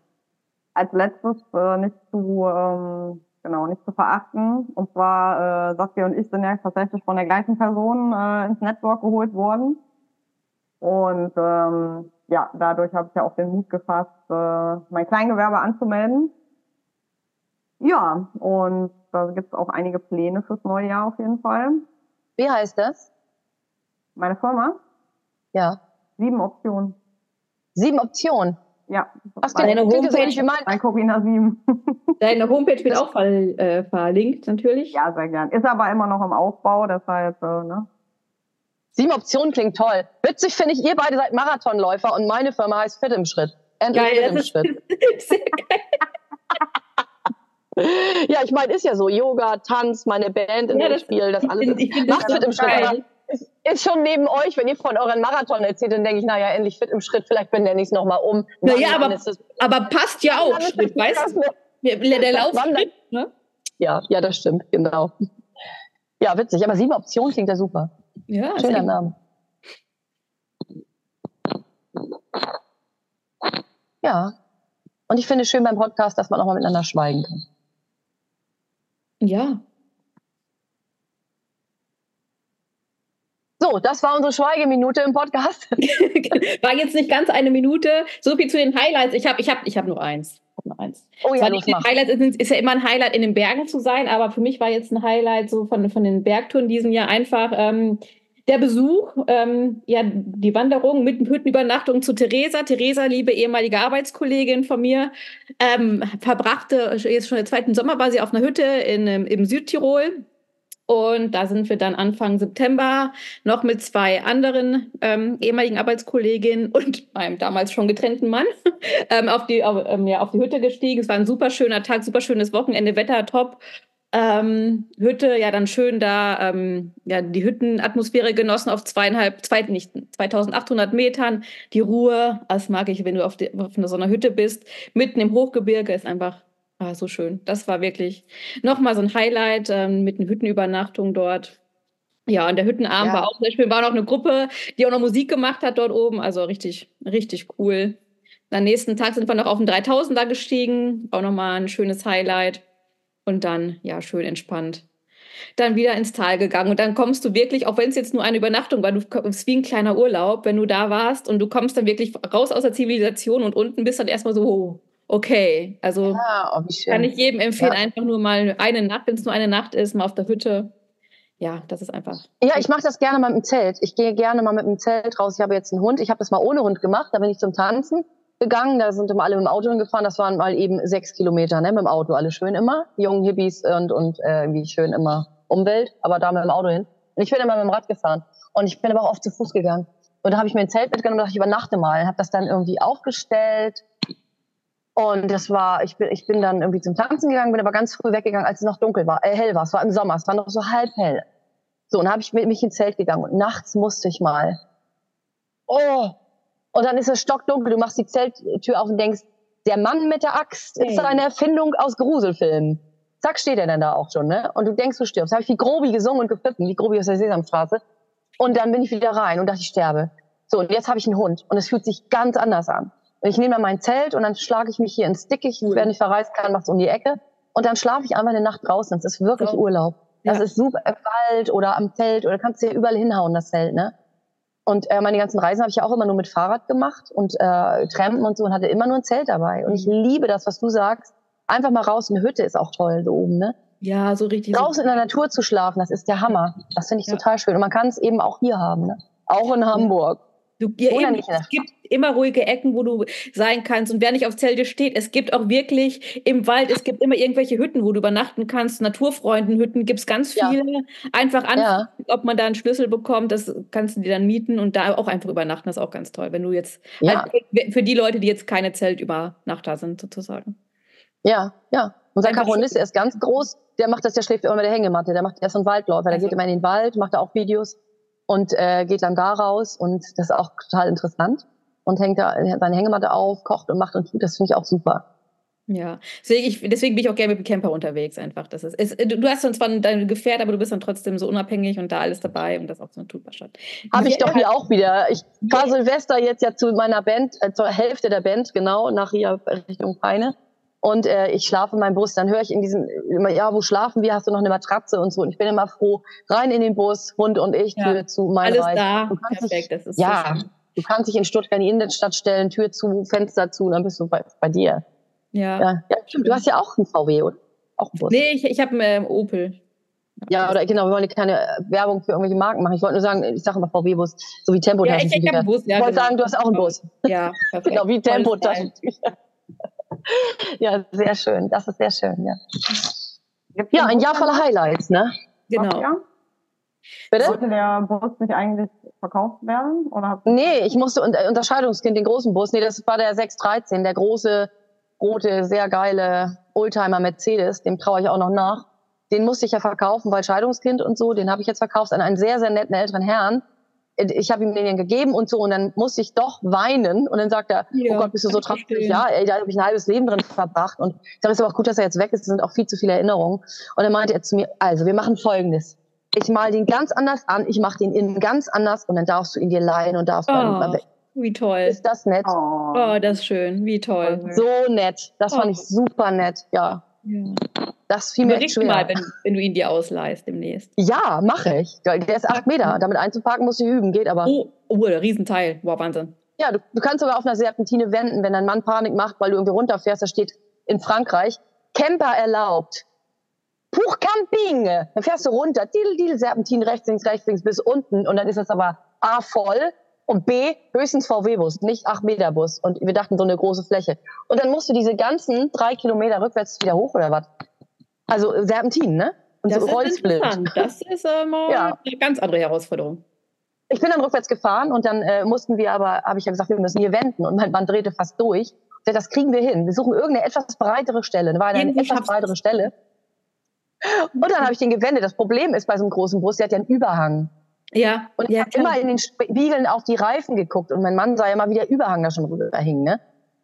Als letztes äh, nicht zu ähm, genau nicht zu verachten. Und zwar äh, Saskia und ich sind ja tatsächlich von der gleichen Person äh, ins Network geholt worden. Und ähm, ja, dadurch habe ich ja auch den Mut gefasst, äh, mein Kleingewerbe anzumelden ja, und da gibt es auch einige Pläne fürs neue Jahr auf jeden Fall. Wie heißt das? Meine Firma? Ja. Sieben Optionen. Sieben Optionen? Ja. Was denn? Deine Homepage, wie mein... mein Corina 7. Deine Homepage wird auch ver äh, verlinkt, natürlich. Ja, sehr gern. Ist aber immer noch im Aufbau, deshalb, äh, ne? Sieben Optionen klingt toll. Witzig finde ich, ihr beide seid Marathonläufer und meine Firma heißt Fit im Schritt. Endlich geil, Fit im Schritt. Sehr geil. ja, ich meine, ist ja so. Yoga, Tanz, meine Band in ja, dem Spiel, das alles ich, ich macht fit im Schritt. Ist, ist schon neben euch, wenn ihr von euren Marathon erzählt, dann denke ich, naja, endlich fit im Schritt, vielleicht benenne ich es nochmal um. Naja, aber, aber passt ja auch, Schritt, weißt du? Der, der Lauf ne? Ja, ja, das stimmt, genau. Ja, witzig. Aber sieben Optionen klingt ja super. Ja, Schöner Name. Ja. Und ich finde es schön beim Podcast, dass man auch mal miteinander schweigen kann. Ja. So, das war unsere Schweigeminute im Podcast. war jetzt nicht ganz eine Minute. So viel zu den Highlights. Ich habe ich hab, ich hab nur eins. Nur eins. Oh ja, los, Highlights ist, ist, ja immer ein Highlight, in den Bergen zu sein, aber für mich war jetzt ein Highlight so von, von den Bergtouren diesen Jahr einfach ähm, der Besuch, ähm, ja, die Wanderung mit Hüttenübernachtung zu Theresa. Theresa, liebe ehemalige Arbeitskollegin von mir, ähm, verbrachte jetzt schon den zweiten Sommer war sie auf einer Hütte in, ähm, im Südtirol. Und da sind wir dann Anfang September noch mit zwei anderen ähm, ehemaligen Arbeitskolleginnen und meinem damals schon getrennten Mann ähm, auf, die, auf, ähm, ja, auf die Hütte gestiegen. Es war ein super schöner Tag, super schönes Wochenende, Wetter top. Ähm, Hütte, ja, dann schön da, ähm, ja, die Hüttenatmosphäre genossen auf zweieinhalb, zwei, nicht, 2800 Metern. Die Ruhe, das mag ich, wenn du auf, die, auf so einer Hütte bist, mitten im Hochgebirge, ist einfach ah, so schön. Das war wirklich nochmal so ein Highlight ähm, mit einer Hüttenübernachtung dort. Ja, und der Hüttenabend ja. war auch zum Beispiel, war noch eine Gruppe, die auch noch Musik gemacht hat dort oben. Also richtig, richtig cool. Am nächsten Tag sind wir noch auf den 3000er gestiegen. Auch nochmal ein schönes Highlight und dann, ja, schön entspannt. Dann wieder ins Tal gegangen und dann kommst du wirklich, auch wenn es jetzt nur eine Übernachtung war, du ist wie ein kleiner Urlaub, wenn du da warst und du kommst dann wirklich raus aus der Zivilisation und unten bist dann erstmal so, oh, okay. Also ja, oh, kann ich jedem empfehlen, ja. einfach nur mal eine Nacht, wenn es nur eine Nacht ist, mal auf der Hütte. Ja, das ist einfach. Ja, ich mache das gerne mal mit dem Zelt. Ich gehe gerne mal mit dem Zelt raus. Ich habe jetzt einen Hund. Ich habe das mal ohne Hund gemacht. Da bin ich zum Tanzen gegangen, da sind immer alle mit dem Auto hingefahren, das waren mal eben sechs Kilometer, ne, mit dem Auto, alle schön immer, jungen Hippies und, und äh, irgendwie schön immer Umwelt, aber da mit dem Auto hin. Und ich bin immer mit dem Rad gefahren und ich bin aber auch oft zu Fuß gegangen. Und da habe ich mir ein Zelt mitgenommen und dachte, ich übernachte mal, habe das dann irgendwie aufgestellt und das war, ich bin, ich bin dann irgendwie zum Tanzen gegangen, bin aber ganz früh weggegangen, als es noch dunkel war, äh, hell war, es war im Sommer, es war noch so halb hell. So, und habe ich mit mich ins Zelt gegangen und nachts musste ich mal. Oh, und dann ist es stockdunkel, du machst die Zelttür auf und denkst, der Mann mit der Axt ist doch eine Erfindung aus Gruselfilmen. Zack, steht er dann da auch schon, ne? Und du denkst, du stirbst. Habe ich wie Grobi gesungen und gepfiffen, wie Grobi aus der Sesamstraße. Und dann bin ich wieder rein und dachte, ich sterbe. So, und jetzt habe ich einen Hund und es fühlt sich ganz anders an. Und ich nehme dann mein Zelt und dann schlage ich mich hier ins Dickicht, cool. wenn ich verreisen kann, mach's um die Ecke. Und dann schlafe ich einfach eine Nacht draußen. Das ist wirklich. Urlaub. Das ja. ist super im Wald oder am Zelt oder kannst du ja überall hinhauen, das Zelt, ne? Und äh, meine ganzen Reisen habe ich ja auch immer nur mit Fahrrad gemacht und äh, Trampen und so und hatte immer nur ein Zelt dabei. Und ich mhm. liebe das, was du sagst. Einfach mal raus. Eine Hütte ist auch toll so oben, ne? Ja, so richtig. Draußen in der Natur zu schlafen, das ist der Hammer. Das finde ich ja. total schön. Und man kann es eben auch hier haben, ne? Auch in Hamburg. Du, ja, eben, es gibt immer ruhige Ecken, wo du sein kannst. Und wer nicht auf Zelte steht, es gibt auch wirklich im Wald, es gibt immer irgendwelche Hütten, wo du übernachten kannst. Naturfreundenhütten gibt es ganz viele. Ja. Einfach an, ja. ob man da einen Schlüssel bekommt, das kannst du dir dann mieten und da auch einfach übernachten. Das ist auch ganz toll, wenn du jetzt, also für die Leute, die jetzt keine Zeltübernachter sind, sozusagen. Ja, ja. Unser Karonist, ist ganz groß, der macht das, der schläft immer mit der Hängematte, der macht erst so einen Waldläufer, der also. geht immer in den Wald, macht da auch Videos und äh, geht dann da raus und das ist auch total interessant und hängt da seine Hängematte auf, kocht und macht und tut. Das finde ich auch super. Ja, deswegen, ich, deswegen bin ich auch gerne mit dem Camper unterwegs einfach. Das ist, ist, du hast dann zwar dein Gefährt, aber du bist dann trotzdem so unabhängig und da alles dabei und das auch so eine Tutbarstadt. Habe ich doch hier auch wieder. Ich fahre Silvester jetzt ja zu meiner Band, äh, zur Hälfte der Band, genau, nach hier Richtung Peine. Und äh, ich schlafe in meinem Bus, dann höre ich in diesem, immer, ja, wo schlafen wir? Hast du noch eine Matratze und so? Und ich bin immer froh, rein in den Bus, Hund und ich, Tür zu, mein Alles Reis. da, perfekt, dich, das ist Ja, so du kannst dich in Stuttgart in die Innenstadt stellen, Tür zu, Fenster zu, und dann bist du bei, bei dir. Ja. ja. ja Du hast ja auch einen VW, oder? Auch einen Bus. Nee, ich, ich habe einen ähm, Opel. Ja, oder genau, wir wollen keine Werbung für irgendwelche Marken machen. Ich wollte nur sagen, ich sage immer VW-Bus, so wie Tempo. Ja, ich, ich habe einen Bus, ja. Ich wollte genau. sagen, du hast auch einen Bus. Ja, perfekt. genau, wie Tempo. ja, sehr schön. Das ist sehr schön, ja. Ja, ein Jahr voller Highlights, ne? Genau. Bitte? Sollte der Bus nicht eigentlich verkauft werden? Oder nee, ich musste Unterscheidungskind, den großen Bus. Nee, das war der 613, der große, rote, sehr geile Oldtimer Mercedes. Dem traue ich auch noch nach. Den musste ich ja verkaufen, weil Scheidungskind und so. Den habe ich jetzt verkauft an einen sehr, sehr netten älteren Herrn ich habe ihm den gegeben und so und dann musste ich doch weinen und dann sagt er, ja, oh Gott, bist du so traurig? Ja, ey, da habe ich ein halbes Leben drin verbracht und ich sage, es ist aber auch gut, dass er jetzt weg ist, es sind auch viel zu viele Erinnerungen. Und dann meinte er zu mir, also wir machen Folgendes. Ich mal den ganz anders an, ich mache den innen ganz anders und dann darfst du ihn dir leihen und darfst oh, dann mal weg. Wie toll. Ist das nett? Oh, oh das ist schön. Wie toll. So nett. Das fand ich super nett. Ja. Ja. Das fiel mir echt schwer. mal, wenn, wenn, du ihn dir ausleihst demnächst. Ja, mache ich. Der ist acht Meter. Damit einzuparken muss ich üben, geht aber. Oh, oh der Riesenteil. Wow, Wahnsinn. Ja, du, du kannst sogar auf einer Serpentine wenden, wenn dein Mann Panik macht, weil du irgendwie runterfährst. Da steht in Frankreich, Camper erlaubt. Puch Camping. Dann fährst du runter, Didel, Didel, Serpentin rechts, links, rechts, links bis unten. Und dann ist das aber A voll und B höchstens VW-Bus, nicht 8-Meter-Bus. Und wir dachten so eine große Fläche. Und dann musst du diese ganzen drei Kilometer rückwärts wieder hoch oder was? Also Serpentin, ne? Und das so Rollsplit. Das ist äh, mal ja. eine ganz andere Herausforderung. Ich bin dann rückwärts gefahren und dann äh, mussten wir aber, habe ich ja gesagt, wir müssen hier wenden und mein Mann drehte fast durch. Das kriegen wir hin. Wir suchen irgendeine etwas breitere Stelle. Da war eine etwas breitere Stelle. Und dann habe ich den gewendet. Das Problem ist bei so einem großen Bus, der hat ja einen Überhang. Ja. Und ich ja, habe immer in den Spiegeln auf die Reifen geguckt und mein Mann sah ja immer, wie der Überhang da schon rüberhing. Ne?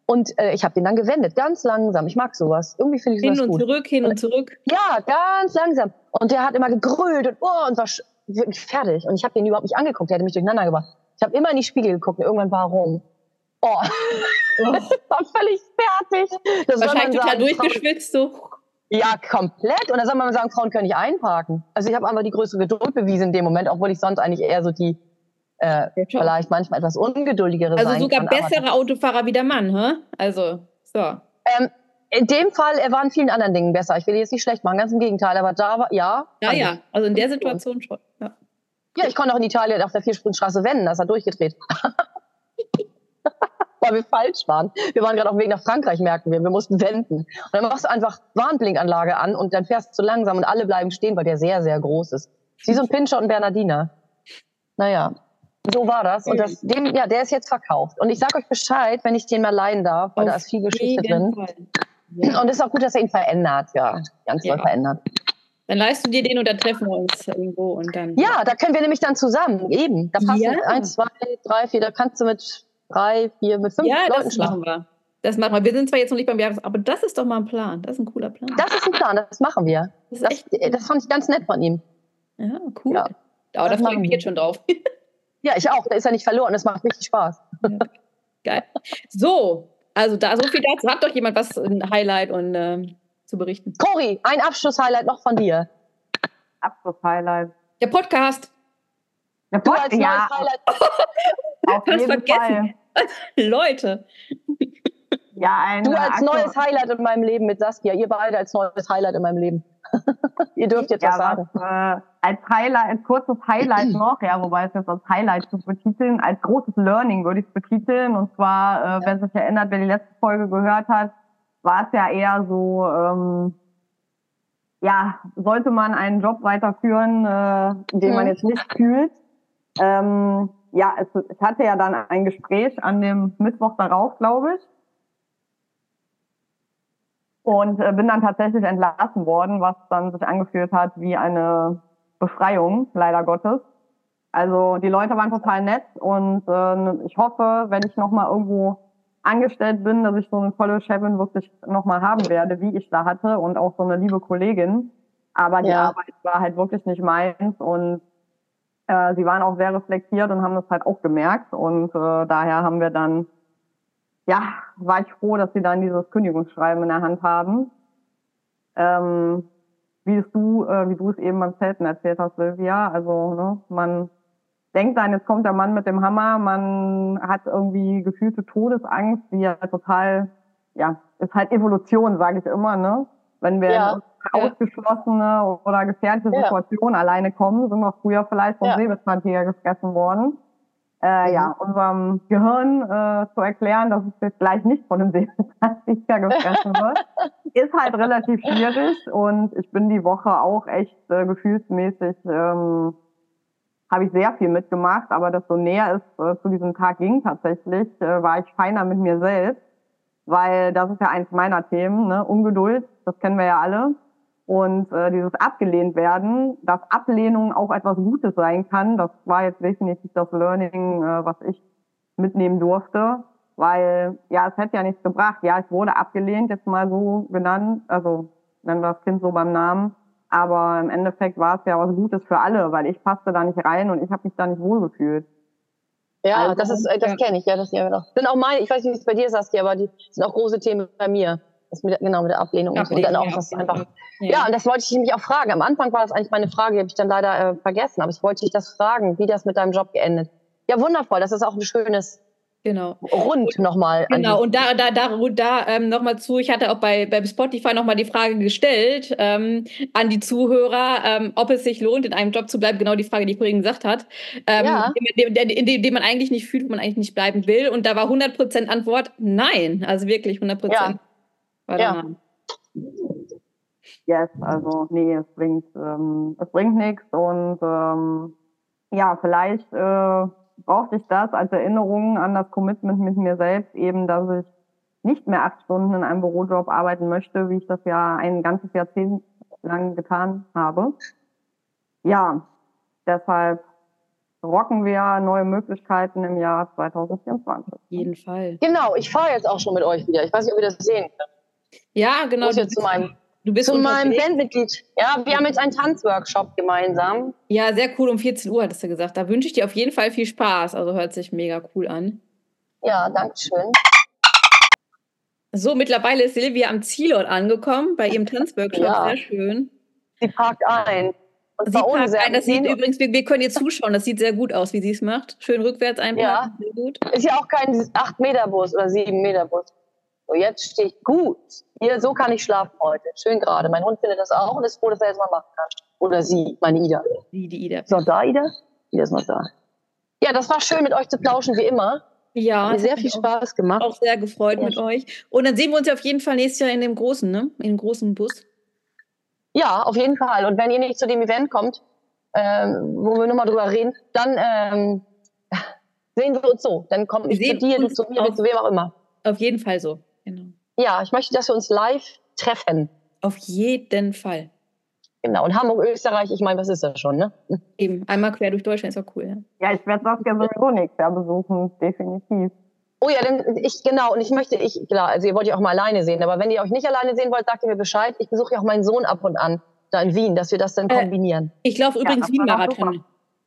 Und äh, ich habe den dann gewendet, ganz langsam. Ich mag sowas. Irgendwie finde ich hin sowas und gut. zurück, hin und zurück. Ja, ganz langsam. Und der hat immer gegrölt und, oh, und war wirklich fertig. Und ich habe den überhaupt nicht angeguckt. Der hat mich durcheinander gebracht. Ich habe immer in die Spiegel geguckt und irgendwann warum? Oh, oh. war völlig fertig. Das Wahrscheinlich total durchgeschwitzt so. Ja, komplett. Und da soll man sagen, Frauen können nicht einparken. Also ich habe einfach die größere Geduld bewiesen in dem Moment, obwohl ich sonst eigentlich eher so die äh, vielleicht manchmal etwas ungeduldigere also sein sogar kann, bessere Autofahrer wie der Mann, hä? Also, so. Ähm, in dem Fall, er war in vielen anderen Dingen besser. Ich will jetzt nicht schlecht machen, ganz im Gegenteil. Aber da war, ja. Ja, ja, also in der Situation schon. Ja, ja ich konnte auch in Italien auf der Vierspringstraße wenden, das hat durchgedreht. Weil wir falsch waren. Wir waren gerade auf dem Weg nach Frankreich, merken wir. Wir mussten wenden. Und dann machst du einfach Warnblinkanlage an und dann fährst du zu langsam und alle bleiben stehen, weil der sehr, sehr groß ist. Wie so ein Pinscher und Bernardiner. Naja, so war das. Und das, dem, ja, der ist jetzt verkauft. Und ich sag euch Bescheid, wenn ich den mal leihen darf, weil auf da ist viel Geschichte drin. Ja. Und es ist auch gut, dass er ihn verändert, ja. Ganz ja. verändert. Dann leihst du dir den und dann treffen wir uns irgendwo und dann. Ja, da können wir nämlich dann zusammen, eben. Da passen ja. eins, zwei, drei, vier, da kannst du mit drei, vier, mit fünf ja, Leuten das machen wir. Das machen wir. Wir sind zwar jetzt noch nicht beim Jahres, aber das ist doch mal ein Plan. Das ist ein cooler Plan. Das ist ein Plan, das machen wir. Das, das, das fand ich ganz nett von ihm. Ja, cool. Ja, aber da freue ich mich jetzt schon drauf. Ja, ich auch. Da ist er nicht verloren. Das macht richtig Spaß. Ja. Geil. So, also da so viel dazu. Hat doch jemand was, ein Highlight und ähm, zu berichten? Cori, ein Abschlusshighlight noch von dir. Abschlusshighlight. Der Podcast. Der Podcast, ja. Highlight. Auf jeden vergessen. Fall. Leute. Ja, ein du als Akku neues Highlight in meinem Leben mit Saskia. Ihr beide als neues Highlight in meinem Leben. Ihr dürft jetzt ja, was sagen. Was, äh, als Highlight, als kurzes Highlight noch, ja, wobei es jetzt als Highlight zu betiteln, als großes Learning würde ich es betiteln. Und zwar, äh, ja. wer sich erinnert, wer die letzte Folge gehört hat, war es ja eher so, ähm, ja, sollte man einen Job weiterführen, äh, den mhm. man jetzt nicht fühlt. Ähm, ja, es, es hatte ja dann ein Gespräch an dem Mittwoch darauf, glaube ich. Und äh, bin dann tatsächlich entlassen worden, was dann sich angefühlt hat wie eine Befreiung, leider Gottes. Also die Leute waren total nett und äh, ich hoffe, wenn ich nochmal irgendwo angestellt bin, dass ich so eine tolle Chefin wirklich nochmal haben werde, wie ich da hatte und auch so eine liebe Kollegin. Aber die ja. Arbeit war halt wirklich nicht meins und äh, sie waren auch sehr reflektiert und haben das halt auch gemerkt und äh, daher haben wir dann, ja, war ich froh, dass sie dann dieses Kündigungsschreiben in der Hand haben. Ähm, wie es du, äh, wie du es eben beim Zelten erzählt hast, Silvia. Also, ne, man denkt dann, jetzt kommt der Mann mit dem Hammer, man hat irgendwie gefühlte Todesangst, die ja total, ja, ist halt Evolution, sage ich immer, ne? Wenn wir ja, in ausgeschlossene oder gefährliche ja. Situationen alleine kommen, sind wir früher vielleicht vom ja. Säbelzahntiger gefressen worden. Äh, mhm. Ja, unserem Gehirn äh, zu erklären, dass es jetzt gleich nicht von dem Säbelzahntiger gefressen wird, ist halt relativ schwierig und ich bin die Woche auch echt äh, gefühlsmäßig ähm, habe ich sehr viel mitgemacht, aber desto näher es äh, zu diesem Tag ging tatsächlich, äh, war ich feiner mit mir selbst, weil das ist ja eins meiner Themen, ne? Ungeduld, das kennen wir ja alle. Und äh, dieses abgelehnt werden, dass Ablehnung auch etwas Gutes sein kann, das war jetzt definitiv das Learning, äh, was ich mitnehmen durfte, weil ja, es hätte ja nichts gebracht. Ja, ich wurde abgelehnt, jetzt mal so genannt, also nennen wir das Kind so beim Namen. Aber im Endeffekt war es ja was Gutes für alle, weil ich passte da nicht rein und ich habe mich da nicht wohlgefühlt. Ja, also, das ist, das ja. kenne ich, ja, das doch. Sind auch meine, ich weiß nicht, wie es bei dir ist, aber die sind auch große Themen bei mir. Das mit, genau, mit der Ablehnung, Ablehnung und, dann auch ja, das einfach. Ja. ja. und das wollte ich nämlich auch fragen. Am Anfang war das eigentlich meine Frage, die habe ich dann leider äh, vergessen, aber ich wollte dich das fragen, wie das mit deinem Job geendet. Ja, wundervoll, das ist auch ein schönes, Genau. Rund nochmal. Genau, und da, da, da, da ähm, nochmal zu, ich hatte auch bei, bei Spotify nochmal die Frage gestellt ähm, an die Zuhörer, ähm, ob es sich lohnt, in einem Job zu bleiben, genau die Frage, die vorhin gesagt hat, ähm, ja. in, dem, in dem, dem man eigentlich nicht fühlt, wo man eigentlich nicht bleiben will. Und da war 100% Antwort nein, also wirklich 100%. Ja. War ja. Yes, also nee, es bringt, ähm, es bringt nichts und ähm, ja, vielleicht äh, brauchte ich das als Erinnerung an das Commitment mit mir selbst, eben, dass ich nicht mehr acht Stunden in einem Bürojob arbeiten möchte, wie ich das ja ein ganzes Jahrzehnt lang getan habe. Ja, deshalb rocken wir neue Möglichkeiten im Jahr 2024. Auf jeden Fall. Genau, ich fahre jetzt auch schon mit euch wieder. Ich weiß nicht, ob ihr das sehen könnt. Ja, genau. Ich muss jetzt zu meinem Du bist zu meinem Bandmitglied. Ja, wir haben jetzt einen Tanzworkshop gemeinsam. Ja, sehr cool. Um 14 Uhr hattest du gesagt. Da wünsche ich dir auf jeden Fall viel Spaß. Also hört sich mega cool an. Ja, danke schön. So, mittlerweile ist Silvia am Zielort angekommen, bei ihrem Tanzworkshop. Ja. Sehr schön. Sie parkt ein. Und sie parkt ein. Das sieht übrigens, wir, wir, können ihr zuschauen. Das sieht sehr gut aus, wie sie es macht. Schön rückwärts einparken. Ja. Sehr gut. Ist ja auch kein 8-Meter-Bus oder 7-Meter-Bus. So, jetzt stehe ich gut. Hier, so kann ich schlafen heute. Schön gerade. Mein Hund findet das auch und ist froh, dass er jetzt mal machen kann. Oder sie, meine Ida. Sie, die Ida. Ist noch da, Ida? Ida ist noch da. Ja, das war schön, mit euch zu plauschen, wie immer. Ja. Hat mir sehr viel Spaß gemacht. Auch sehr gefreut ja. mit euch. Und dann sehen wir uns ja auf jeden Fall nächstes Jahr in dem großen, ne? In dem großen Bus. Ja, auf jeden Fall. Und wenn ihr nicht zu dem Event kommt, ähm, wo wir nochmal drüber reden, dann ähm, sehen wir uns so. Dann kommt ich zu dir, du zu mir, zu wem auch immer. Auf jeden Fall so. Genau. Ja, ich möchte, dass wir uns live treffen. Auf jeden Fall. Genau, und Hamburg, Österreich, ich meine, was ist das schon, ne? Eben, einmal quer durch Deutschland ist auch cool, ja. Ja, ich werde das ja sowieso nächstes Jahr besuchen, definitiv. Oh ja, denn ich, genau, und ich möchte, ich, klar, also ihr wollt ja auch mal alleine sehen, aber wenn ihr euch nicht alleine sehen wollt, sagt ihr mir Bescheid. Ich besuche ja auch meinen Sohn ab und an, da in Wien, dass wir das dann äh, kombinieren. Äh, ich laufe übrigens ja, Wien-Marathon.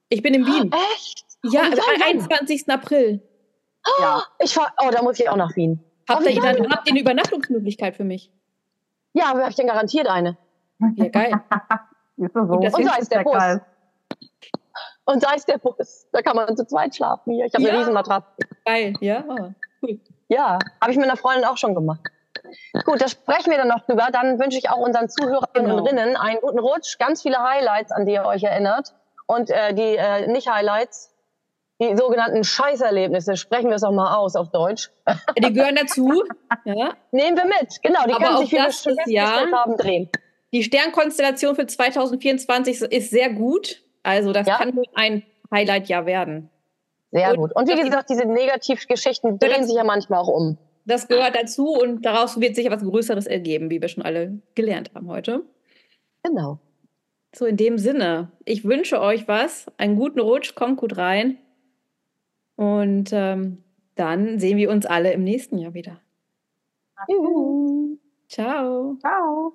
Ich bin in Wien. Echt? Ja, oh, am 21. April. Ja. Ich fahr, oh, da muss ich auch nach Wien. Habt ihr, dann, habt ihr eine Übernachtungsmöglichkeit für mich? Ja, aber habe ich denn garantiert eine. Ja, geil. ist so. Und da ist der Bus. Geil. Und da ist der Bus. Da kann man zu zweit schlafen hier. Ich habe ja. eine Riesenmatratze. Geil, ja. Oh, cool. Ja, habe ich mit einer Freundin auch schon gemacht. Gut, da sprechen wir dann noch drüber. Dann wünsche ich auch unseren Zuhörerinnen genau. und Rinnen einen guten Rutsch, ganz viele Highlights, an die ihr euch erinnert. Und äh, die äh, Nicht-Highlights, die sogenannten Scheißerlebnisse, sprechen wir es auch mal aus auf Deutsch. Die gehören dazu. Ja. Nehmen wir mit, genau. Die Aber können sich, wir schon festgestellt haben, drehen. Die Sternkonstellation für 2024 ist sehr gut. Also das ja. kann ein Highlight-Jahr werden. Sehr und gut. Und wie gesagt, diese Negativgeschichten drehen sich ja manchmal auch um. Das gehört dazu und daraus wird sich etwas Größeres ergeben, wie wir schon alle gelernt haben heute. Genau. So, in dem Sinne, ich wünsche euch was, einen guten Rutsch, kommt gut rein. Und ähm, dann sehen wir uns alle im nächsten Jahr wieder. Juhu. Ciao. Ciao.